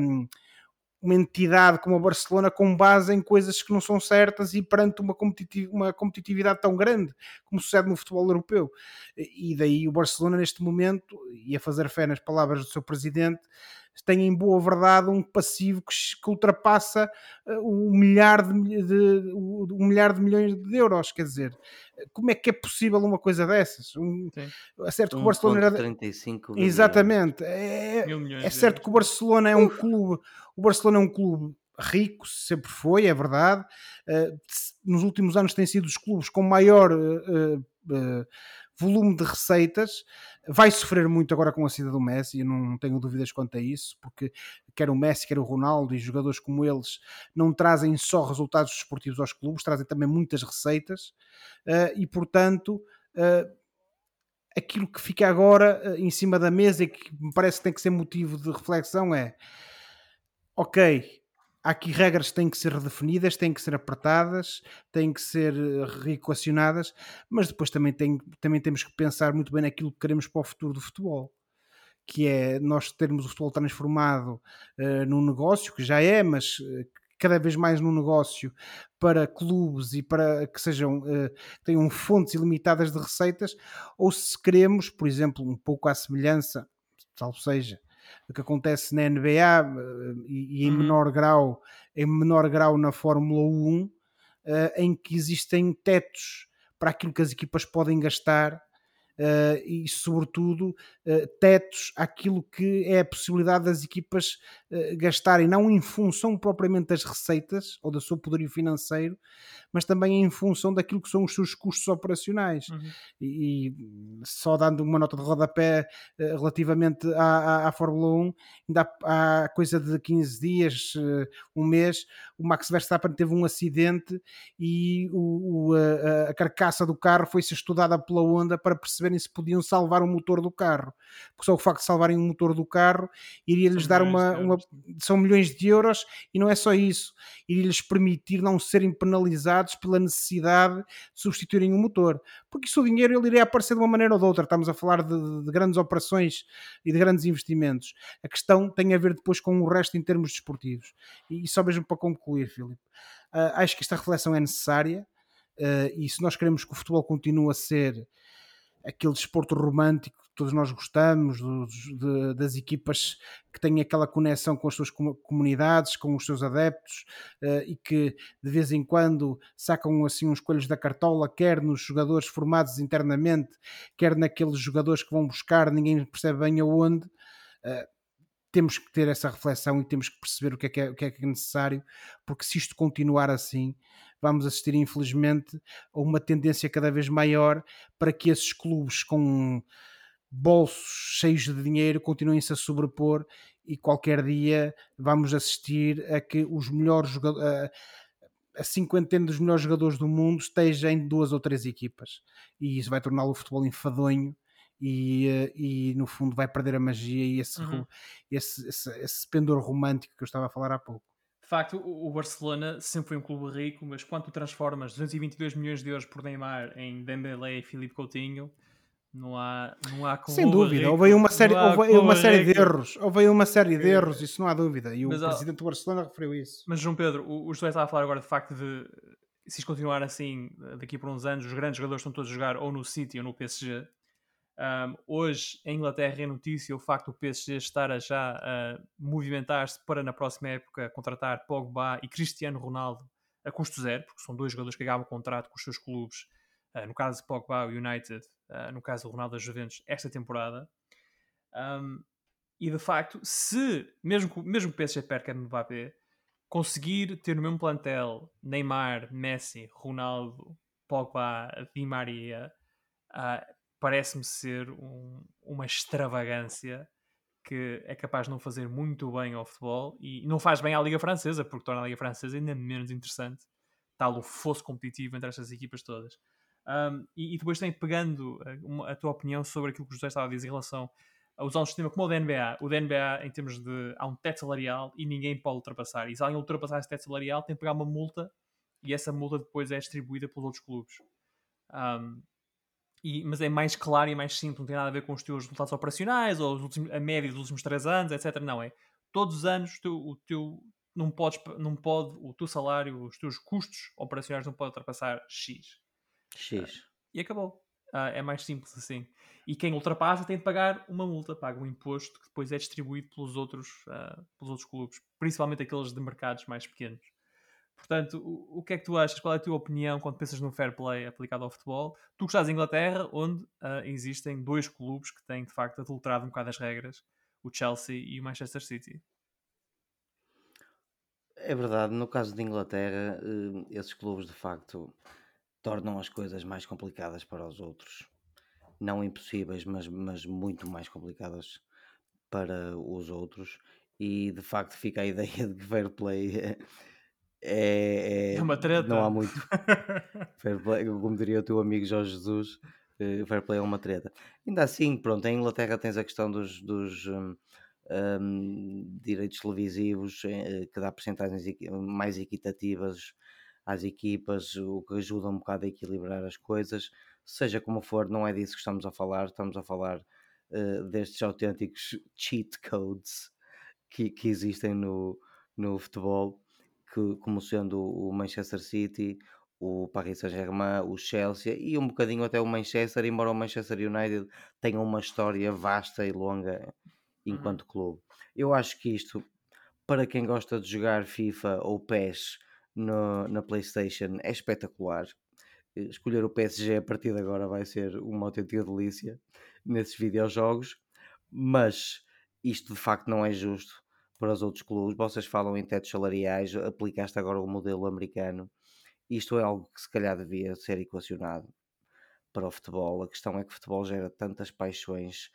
S3: uma entidade como a Barcelona com base em coisas que não são certas e perante uma, competitiv uma competitividade tão grande como sucede no futebol europeu. E daí o Barcelona, neste momento, e a fazer fé nas palavras do seu presidente, tem em boa verdade um passivo que, que ultrapassa uh, um, milhar de, de, um milhar de milhões de euros. Quer dizer, como é que é possível uma coisa dessas? Um, é certo que o Barcelona era.
S2: 35
S3: Exatamente. É, é certo que o Barcelona é um clube. O Barcelona é um clube rico, sempre foi, é verdade. Uh, nos últimos anos tem sido os clubes com maior uh, uh, volume de receitas. Vai sofrer muito agora com a saída do Messi, eu não tenho dúvidas quanto a isso, porque quer o Messi, quer o Ronaldo e jogadores como eles não trazem só resultados desportivos aos clubes, trazem também muitas receitas uh, e, portanto, uh, aquilo que fica agora uh, em cima da mesa e que me parece que tem que ser motivo de reflexão é ok, aqui regras têm que ser redefinidas, têm que ser apertadas, têm que ser eh, reequacionadas, mas depois também, tem, também temos que pensar muito bem naquilo que queremos para o futuro do futebol. Que é nós termos o futebol transformado uh, num negócio, que já é, mas uh, cada vez mais num negócio para clubes e para que sejam uh, tenham fontes ilimitadas de receitas, ou se queremos, por exemplo, um pouco à semelhança, salvo seja, que acontece na NBA eh, e, e em uhum. menor grau em menor grau na Fórmula 1 uh, eh, em que existem tetos para aquilo que as equipas podem gastar Uh, e, sobretudo, uh, tetos àquilo que é a possibilidade das equipas uh, gastarem, não em função propriamente das receitas ou do seu poderio financeiro, mas também em função daquilo que são os seus custos operacionais. Uhum. E, e, só dando uma nota de rodapé relativamente à, à, à, Fórmula 1, ainda há, há, coisa de 15 dias, um mês, o Max Verstappen teve um acidente e o, o, a, a, carcaça do carro foi ser estudada pela Honda para perceberem se podiam salvar o motor do carro. Porque só o facto de salvarem o motor do carro iria-lhes dar uma, uma. São milhões de euros e não é só isso, iria-lhes permitir não serem penalizados pela necessidade de substituírem o motor. Porque isso o dinheiro ele iria aparecer de uma maneira ou de outra. Estamos a falar de, de grandes operações e de grandes investimentos. A questão tem a ver depois com o resto em termos desportivos. E só mesmo para concluir, Filipe, uh, acho que esta reflexão é necessária. Uh, e se nós queremos que o futebol continue a ser aquele desporto romântico todos nós gostamos, dos, de, das equipas que têm aquela conexão com as suas comunidades, com os seus adeptos uh, e que de vez em quando sacam assim uns coelhos da cartola, quer nos jogadores formados internamente, quer naqueles jogadores que vão buscar, ninguém percebe bem aonde. Uh, temos que ter essa reflexão e temos que perceber o que é que é, o que é, que é necessário, porque se isto continuar assim, vamos assistir, infelizmente, a uma tendência cada vez maior para que esses clubes com bolsos cheios de dinheiro continuem-se a sobrepor e qualquer dia vamos assistir a que os melhores jogadores. A cinquentena dos melhores jogadores do mundo esteja em duas ou três equipas e isso vai torná-lo o futebol enfadonho e, eh, e no fundo vai perder a magia e esse, uhum. esse, esse, esse pendor romântico que eu estava a falar há pouco.
S1: De facto, o Barcelona sempre foi um clube rico, mas quando tu transformas 222 milhões de euros por Neymar em Dembélé e Filipe Coutinho, não há, não há
S3: Sem dúvida, rico, houve aí uma série, houve uma série de erros, houve aí uma série de erros, isso não há dúvida, e o mas, presidente do Barcelona referiu isso.
S1: Mas João Pedro, o, o José estava a falar agora de facto de se continuar assim, daqui por uns anos, os grandes jogadores estão todos a jogar ou no City ou no PSG, um, hoje, em Inglaterra, é notícia o facto do PSG estar a já uh, movimentar-se para, na próxima época, contratar Pogba e Cristiano Ronaldo a custo zero, porque são dois jogadores que acabam o contrato com os seus clubes. Uh, no caso de Pogba, o United, uh, no caso do Ronaldo, a Juventus, esta temporada. Um, e de facto, se, mesmo mesmo que o PSG perca no Mbappé, conseguir ter no mesmo plantel Neymar, Messi, Ronaldo, Pogba, Di Maria, uh, parece-me ser um, uma extravagância que é capaz de não fazer muito bem ao futebol e não faz bem à Liga Francesa, porque torna a Liga Francesa ainda menos interessante, tal o fosse competitivo entre estas equipas todas. Um, e, e, depois tem pegando a, uma, a, tua opinião sobre aquilo que o José estava a dizer em relação a usar um sistema como o da NBA. O da NBA, em termos de. há um teto salarial e ninguém pode ultrapassar. E se alguém ultrapassar esse teto salarial, tem que pagar uma multa e essa multa depois é distribuída pelos outros clubes. Um, e, mas é mais claro e mais simples, não tem nada a ver com os teus resultados operacionais ou últimos, a média dos últimos 3 anos, etc. Não, é todos os anos tu, o teu não, podes, não pode o teu salário, os teus custos operacionais não podem ultrapassar X.
S2: X. Uh,
S1: e acabou. Uh, é mais simples assim. E quem ultrapassa tem de pagar uma multa, paga um imposto que depois é distribuído pelos outros, uh, pelos outros clubes, principalmente aqueles de mercados mais pequenos. Portanto, o, o, que é que tu achas? Qual é a tua opinião quando pensas no fair play aplicado ao futebol? Tu que estás em Inglaterra, onde uh, existem dois clubes que têm de facto adulterado um bocado as regras, o Chelsea e o Manchester City.
S2: É verdade, no caso de Inglaterra, eh, esses clubes de facto tornam as coisas mais complicadas para os outros. Não impossíveis, mas, mas muito mais complicadas para os outros. E de facto fica a [laughs] ideia de que fair play é,
S1: é, é uma treta.
S2: Não há muito. [laughs] fair play, como diria o teu amigo Jorge Jesus, uh, fair play é uma treta. Ainda assim, pronto, em Inglaterra tens a questão dos, dos um, um, direitos televisivos uh, que dá porcentagens mais equitativas às equipas, o que ajuda um bocado a equilibrar as coisas. Seja como for, não é disso que estamos a falar, estamos a falar uh, destes autênticos [laughs] cheat codes que, que existem no, no futebol que, como sendo o Manchester City, o Paris Saint-Germain, o Chelsea e um bocadinho até o Manchester, embora o Manchester United tenha uma história vasta e longa enquanto uhum. clube. Eu acho que isto, para quem gosta de jogar FIFA ou PES no, na PlayStation, é espetacular. Escolher o PSG a partir de agora vai ser uma autêntica delícia nesses videojogos, mas isto de facto não é justo para os outros clubes. Vocês falam em tetos salariais, aplicaste agora o modelo americano. Isto é algo que se calhar devia ser equacionado para o futebol. A questão é que o futebol gera tantas paixões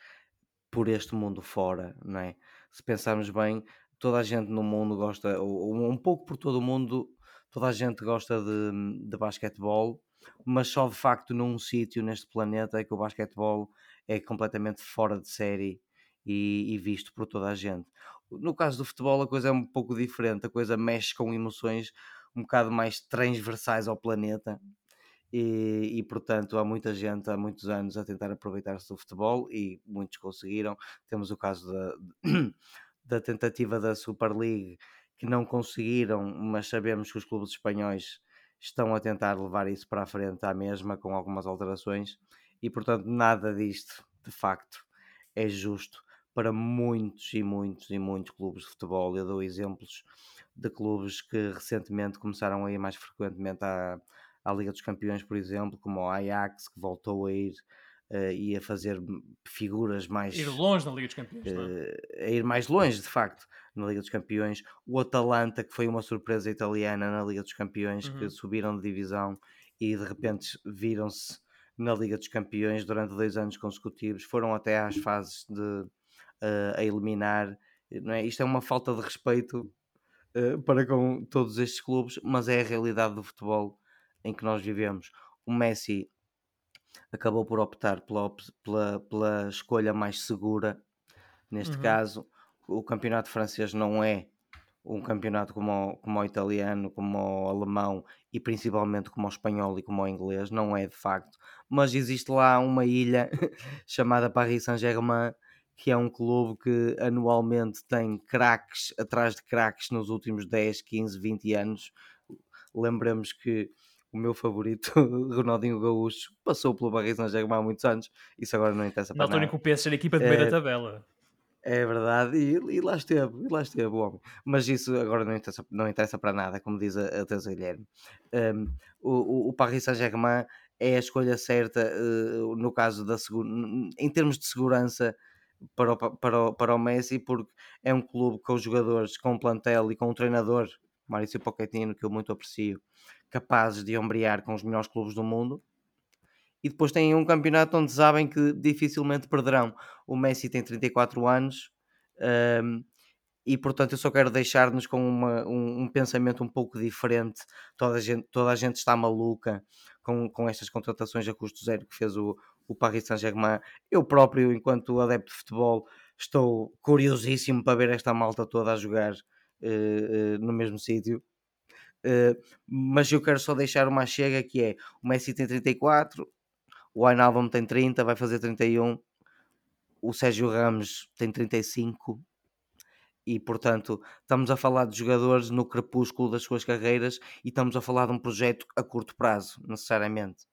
S2: por este mundo fora, não é? Se pensarmos bem, toda a gente no mundo gosta, um pouco por todo o mundo, toda a gente gosta de, de basquetebol, mas só de facto num sítio neste planeta é que o basquetebol é completamente fora de série e, e, visto por toda a gente. No caso do futebol, a coisa é um pouco diferente, a coisa mexe com emoções um bocado mais transversais ao planeta. E, e, portanto há muita gente há muitos anos a tentar aproveitar-se do futebol e muitos conseguiram. Temos o caso da, [clears throat] da tentativa da Super League que não conseguiram, mas sabemos que os clubes espanhóis estão a tentar levar isso para a frente à mesma com algumas alterações e portanto nada disto de facto é justo para muitos e muitos e muitos clubes de futebol. Eu dou exemplos de clubes que recentemente começaram a ir mais frequentemente à, à Liga dos Campeões, por exemplo, como o Ajax, que voltou a ir uh, e a fazer figuras mais.
S1: Ir longe na Liga dos Campeões, uh,
S2: a ir mais longe, de facto, na Liga dos Campeões. O Atalanta, que foi uma surpresa italiana na Liga dos Campeões, uhum. que subiram de divisão e de repente viram-se na Liga dos Campeões durante dois anos consecutivos, foram até às fases de uh, a eliminar. Não é? Isto é uma falta de respeito uh, para com todos estes clubes, mas é a realidade do futebol em que nós vivemos. O Messi acabou por optar pela, pela, pela escolha mais segura. Neste uhum. caso, o campeonato francês não é um campeonato como o, como o italiano, como o alemão e principalmente como o espanhol e como o inglês, não é de facto, mas existe lá uma ilha [laughs] chamada Paris Saint-Germain que é um clube que anualmente tem craques atrás de craques nos últimos 10, 15, 20 anos. Lembremos que o meu favorito, [laughs] Ronaldinho Gaúcho, passou pelo Paris Saint-Germain há muitos anos. Isso agora não interessa para
S1: nada. Na altura que o PSG era a equipa de meio é, da tabela.
S2: É verdade, e, e, lá esteve, e lá esteve o homem. Mas isso agora não interessa, não interessa para nada, como diz a, a Teresa Guilherme. Um, o, o, Paris Saint-Germain é a escolha certa uh, no caso da em termos de segurança para o, para, o, para o Messi, porque é um clube com jogadores, com um plantel e com um treinador, Maurício Pochettino, que eu muito aprecio, capazes de ombrear com os melhores clubes do mundo e depois têm um campeonato onde sabem que dificilmente perderão. O Messi tem 34 anos um, e, portanto, eu só quero deixar-nos com uma, um, um, pensamento um pouco diferente. Toda a gente, toda a gente está maluca com, com estas contratações a custo zero que fez o, o Paris Saint-Germain. Eu próprio, enquanto adepto de futebol, estou curiosíssimo para ver esta malta toda a jogar uh, uh, no mesmo sítio. Uh, mas eu quero só deixar uma chega que é o Messi tem 34, o Wijnaldum tem 30, vai fazer 31. O Sérgio Ramos tem 35. E, portanto, estamos a falar de jogadores no crepúsculo das suas carreiras e estamos a falar de um projeto a curto prazo, necessariamente.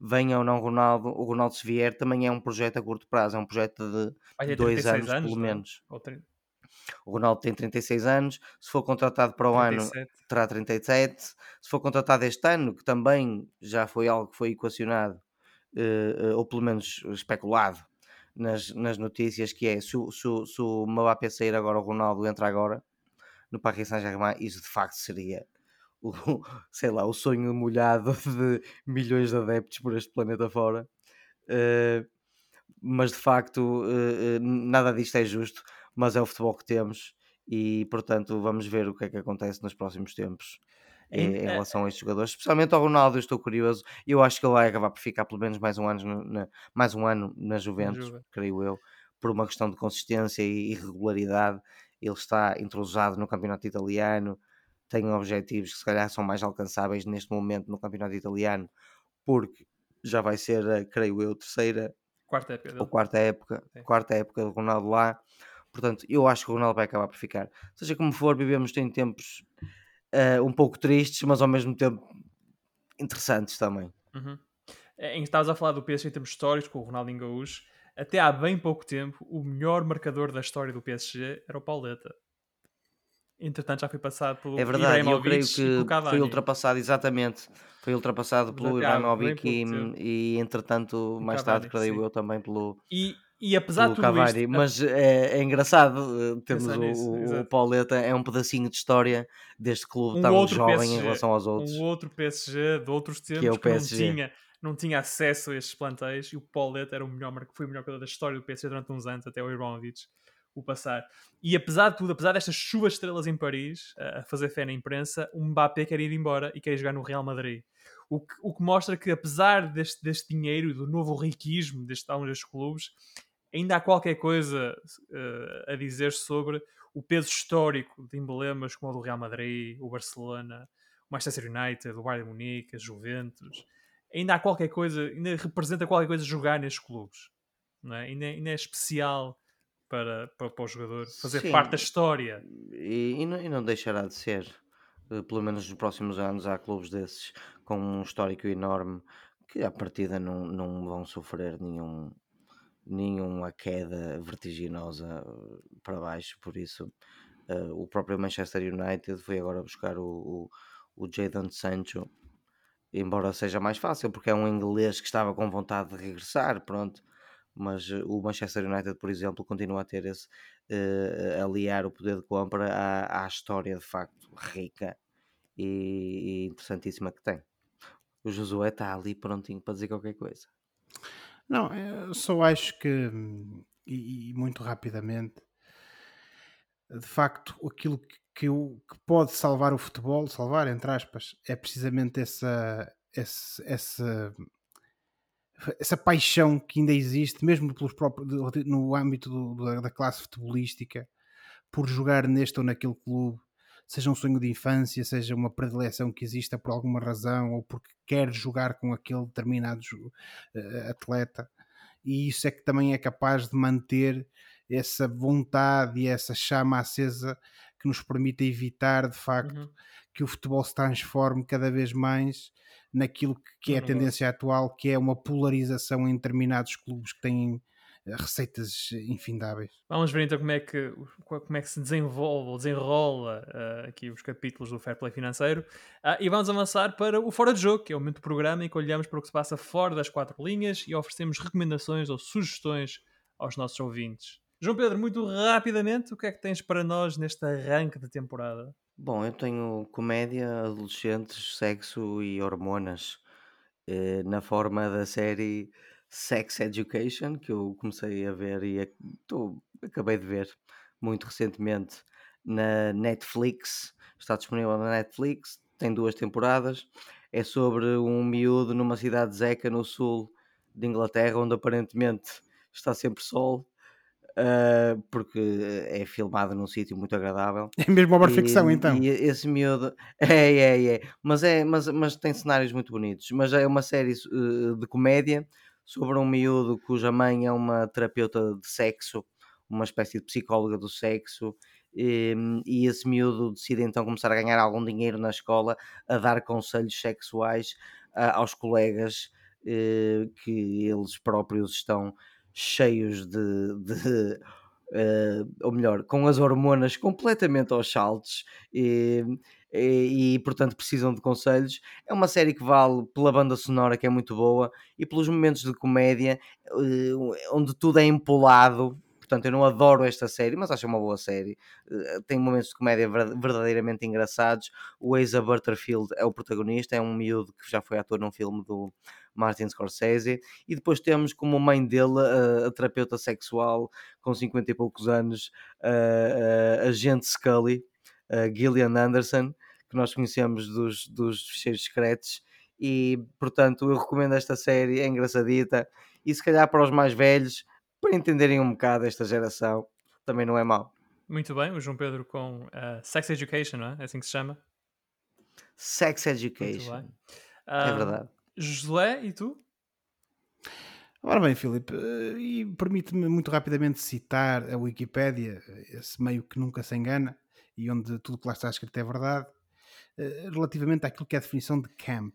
S2: Venha ou não Ronaldo, o Ronaldo se vier também é um projeto a curto prazo, é um projeto de dois anos, anos, pelo é? menos. O Ronaldo tem 36 anos, se for contratado para o 37. ano, terá 37. Se for contratado este ano, que também já foi algo que foi equacionado, uh, ou pelo menos especulado nas, nas notícias, que é se, se, se o Mbappé sair agora, o Ronaldo entra agora no Paris Saint-Germain, isso de facto seria o, [laughs] sei lá, o sonho molhado [laughs] de milhões de adeptos por este planeta fora. Uh, mas de facto, uh, nada disto é justo, mas é o futebol que temos e portanto vamos ver o que é que acontece nos próximos tempos em, em relação a estes jogadores, especialmente ao Ronaldo, eu estou curioso. Eu acho que ele vai acabar por ficar pelo menos mais um ano, na, mais um ano na Juventus, creio eu, por uma questão de consistência e regularidade. Ele está entrosado no campeonato italiano, tem objetivos que se calhar são mais alcançáveis neste momento no campeonato italiano, porque já vai ser, creio eu, terceira
S1: quarta época,
S2: ou quarta época, quarta época do Ronaldo lá. Portanto, eu acho que o Ronaldo vai acabar por ficar. Seja como for, vivemos em tempos uh, um pouco tristes, mas ao mesmo tempo interessantes também.
S1: Uhum. É, em estavas a falar do PSG em termos históricos, com o Ronaldinho Gaúcho, até há bem pouco tempo, o melhor marcador da história do PSG era o Pauleta. Entretanto, já foi passado pelo
S2: É verdade, eu creio que foi ultrapassado, exatamente. Foi ultrapassado pelo Ibrahimovic e, e, entretanto, mais tarde, creio eu, também pelo.
S1: E, e apesar de tudo Cavani, isto...
S2: mas é, é engraçado eh, termos o, o, Pauleta, é um pedacinho de história deste clube um tão jovem PSG, em relação aos outros.
S1: Um outro PSG de outros tempos que, é o que não, tinha, não tinha acesso a estes plantéis e o Pauleta era o melhor, foi o melhor jogador da história do PSG durante uns anos, até o Ibrahimovic o passar. E apesar de tudo, apesar destas chuvas estrelas em Paris, a fazer fé na imprensa, o Mbappé quer ir embora e quer jogar no Real Madrid. O que, o que mostra que apesar deste, deste dinheiro, do novo riquismo deste, destes clubes, ainda há qualquer coisa uh, a dizer sobre o peso histórico de emblemas como o do Real Madrid, o Barcelona, o Manchester United, o Bayern Munique, a Juventus. Ainda há qualquer coisa, ainda representa qualquer coisa jogar nestes clubes. Não é? ainda, ainda é especial para, para, para o jogador fazer Sim. parte da história.
S2: E, e, não, e não deixará de ser. Uh, pelo menos nos próximos anos há clubes desses com um histórico enorme que à partida não, não vão sofrer nenhum, nenhuma queda vertiginosa para baixo, por isso uh, o próprio Manchester United foi agora buscar o, o, o Jadon Sancho, embora seja mais fácil, porque é um inglês que estava com vontade de regressar, pronto, mas o Manchester United, por exemplo, continua a ter esse uh, aliar o poder de compra à, à história de facto rica e, e interessantíssima que tem. O Josué está ali prontinho para dizer qualquer coisa.
S3: Não, eu só acho que, e, e muito rapidamente, de facto, aquilo que, que, que, pode salvar o futebol, salvar entre aspas, é precisamente essa, essa, essa, essa paixão que ainda existe, mesmo pelos próprios, no âmbito do, da classe futebolística, por jogar neste ou naquele clube, seja um sonho de infância, seja uma predileção que exista por alguma razão ou porque quer jogar com aquele determinado uh, atleta. E isso é que também é capaz de manter essa vontade e essa chama acesa que nos permite evitar, de facto, uhum. Que o futebol se transforme cada vez mais naquilo que é a tendência atual, que é uma polarização em determinados clubes que têm receitas infindáveis.
S1: Vamos ver então como é que, como é que se desenvolve ou desenrola uh, aqui os capítulos do Fair Play Financeiro uh, e vamos avançar para o Fora de Jogo, que é o momento do programa em que olhamos para o que se passa fora das quatro linhas e oferecemos recomendações ou sugestões aos nossos ouvintes. João Pedro, muito rapidamente, o que é que tens para nós neste arranque de temporada?
S2: Bom, eu tenho comédia, adolescentes, sexo e hormonas eh, na forma da série Sex Education, que eu comecei a ver e tô, acabei de ver muito recentemente na Netflix. Está disponível na Netflix, tem duas temporadas. É sobre um miúdo numa cidade zeca no sul de Inglaterra, onde aparentemente está sempre sol. Uh, porque é filmado num sítio muito agradável. [laughs]
S3: É mesmo uma ficção, então.
S2: E esse miúdo [laughs] é, é, é, mas é, mas, mas tem cenários muito bonitos. Mas é uma série uh, de comédia sobre um miúdo cuja mãe é uma terapeuta de sexo, uma espécie de psicóloga do sexo, e, ehm, e, esse miúdo decide então começar a ganhar algum dinheiro na escola a dar conselhos sexuais uh, aos colegas uh, que eles próprios estão cheios de, de uh, ou melhor, com as hormonas completamente aos saltos e, e, e, portanto precisam de conselhos. É uma série que vale pela banda sonora, que é muito boa, e pelos momentos de comédia, eh, onde tudo é empolado. Portanto, eu não adoro esta série, mas acho uma boa série. Eh, tem momentos de comédia verdadeiramente engraçados. O Asa Butterfield é o protagonista, é um miúdo que já foi ator num filme do Martin Scorsese. E depois temos como mãe dele a, a terapeuta sexual com 50 e poucos anos, a, a, a Gente Scully uh, Gillian Anderson, que nós conhecemos dos, dos fecheiros secretos, e portanto eu recomendo esta série, é engraçadita, e se calhar para os mais velhos, para entenderem um bocado esta geração, também não é mau.
S1: Muito bem, o João Pedro com uh, Sex Education, não é? É assim que se chama?
S2: Sex Education. é verdade.
S1: Josué, e tu?
S3: Ora bem, Filipe, eh, e permite-me muito rapidamente citar a Wikipédia, esse meio que nunca se engana, e onde tudo que lá está escrito é verdade, eh, relativamente àquilo que é a definição de camp.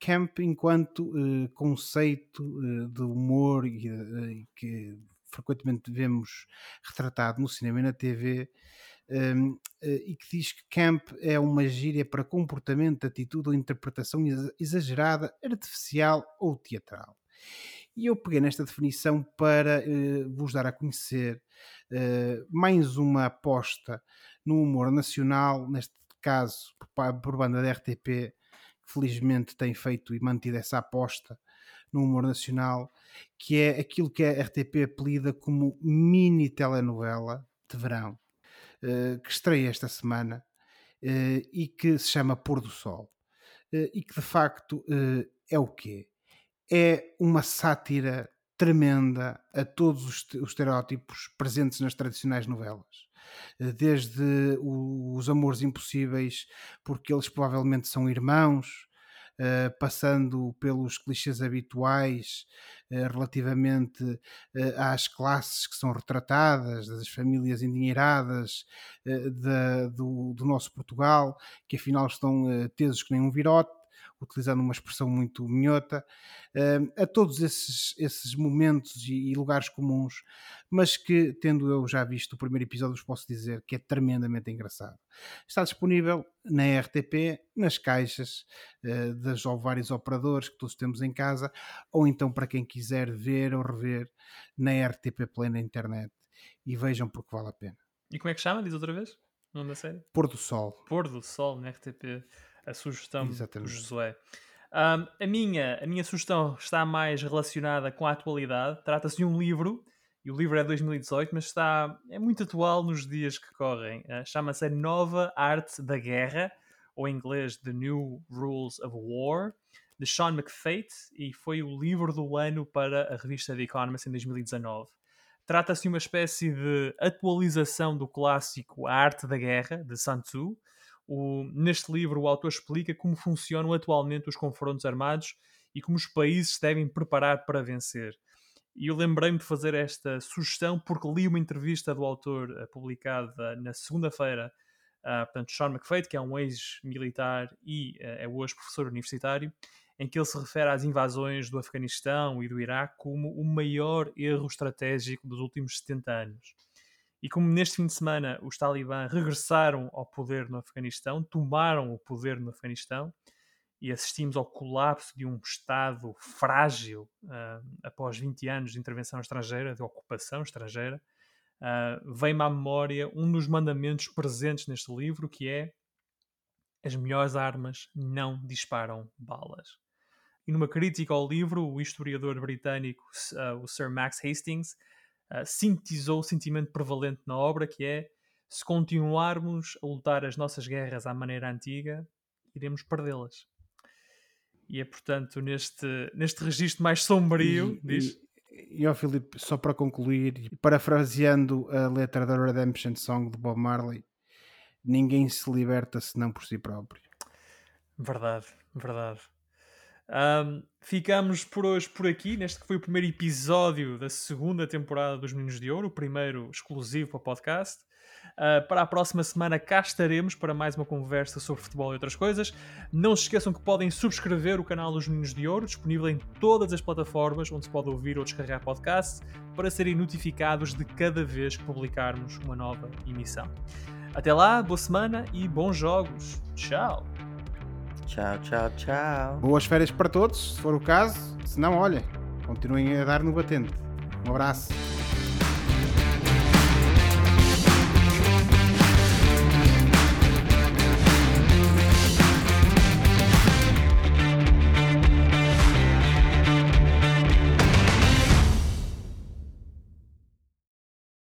S3: Camp enquanto uh, conceito uh, de humor e, uh, que frequentemente vemos retratado no cinema e na TV, um, ehm, e que diz que camp é uma gíria para comportamento, atitude ou interpretação exagerada, artificial ou teatral. E eu peguei nesta definição para vos dar a conhecer mais uma aposta no humor nacional, neste caso por, por banda da RTP, que felizmente tem feito e mantido essa aposta no humor nacional, que é aquilo que a RTP apelida como mini telenovela de verão, uh, que estreia esta semana uh, e que se chama Pôr do Sol. Uh, e que de facto é o quê? É uma sátira tremenda a todos os, estereótipos presentes nas tradicionais novelas. Desde os amores impossíveis, porque eles provavelmente são irmãos, Uh, passando pelos clichês habituais uh, relativamente uh, às classes que são retratadas, das famílias endinheiradas da, do, do, nosso Portugal, que afinal estão tesos que nem um virote, utilizando uma expressão muito minhota, uh, a todos esses, esses momentos e, e, lugares comuns, mas que, tendo eu já visto o primeiro episódio, vos posso dizer que é tremendamente engraçado. Está disponível na RTP, nas caixas uh, das vários operadores que todos temos em casa, ou então para quem quiser ver ou rever na RTP Play na internet. E vejam porque vale a pena.
S1: E como é que chama? Diz outra vez? O nome da série?
S3: Pôr do Sol.
S1: Pôr do Sol na RTP. A sugestão Exatamente. do Josué. Um, a, minha, a minha sugestão está mais relacionada com a atualidade. Trata-se de um livro, e o livro é de 2018, mas está, é muito atual nos dias que correm. Uh, Chama-se Nova Arte da Guerra, ou em inglês The New Rules of War, de Sean McFate, e foi o livro do ano para a revista The Economist em 2019. Trata-se de uma espécie de atualização do clássico A Arte da Guerra, de Sun Tzu. O, neste livro, o autor explica como funcionam atualmente os confrontos armados e como os países se devem preparar para vencer. E eu lembrei-me de fazer esta sugestão porque li uma entrevista do autor uh, publicada na segunda-feira, uh, portanto, Sean McFate, que é um ex-militar e uh, é hoje professor universitário, em que ele se refere às invasões do Afeganistão e do Iraque como o maior erro estratégico dos últimos 70 anos. E como neste fim de semana os talibã regressaram ao poder no Afeganistão, tomaram o poder no Afeganistão e assistimos ao colapso de um Estado frágil uh, após 20 anos de intervenção estrangeira, de ocupação estrangeira, uh, vem-me à memória um dos mandamentos presentes neste livro que é as melhores armas não disparam balas. E numa crítica ao livro, o historiador britânico, uh, o Sir Max Hastings, uh, sintetizou o sentimento prevalente na obra, que é se continuarmos a lutar as nossas guerras à maneira antiga, iremos perdê-las. E é, portanto, neste, neste registro mais sombrio,
S3: e,
S1: diz...
S3: E, e ó, Filipe, só para concluir, parafraseando a letra da Redemption Song de Bob Marley, ninguém se liberta senão por si próprio.
S1: Verdade, verdade. Um, ficamos por hoje por aqui, neste que foi o primeiro episódio da segunda temporada dos Meninos de Ouro, o primeiro exclusivo para o podcast. Uh, para a próxima semana cá estaremos para mais uma conversa sobre futebol e outras coisas. Não se esqueçam que podem subscrever o canal dos Meninos de Ouro, disponível em todas as plataformas onde se pode ouvir ou descarregar podcast, para serem notificados de cada vez que publicarmos uma nova emissão. Até lá, boa semana e bons jogos. Tchau!
S2: Tchau, tchau, tchau.
S3: Boas férias para todos, se for o caso. Se não, olhem, continuem a dar no batente. Um abraço.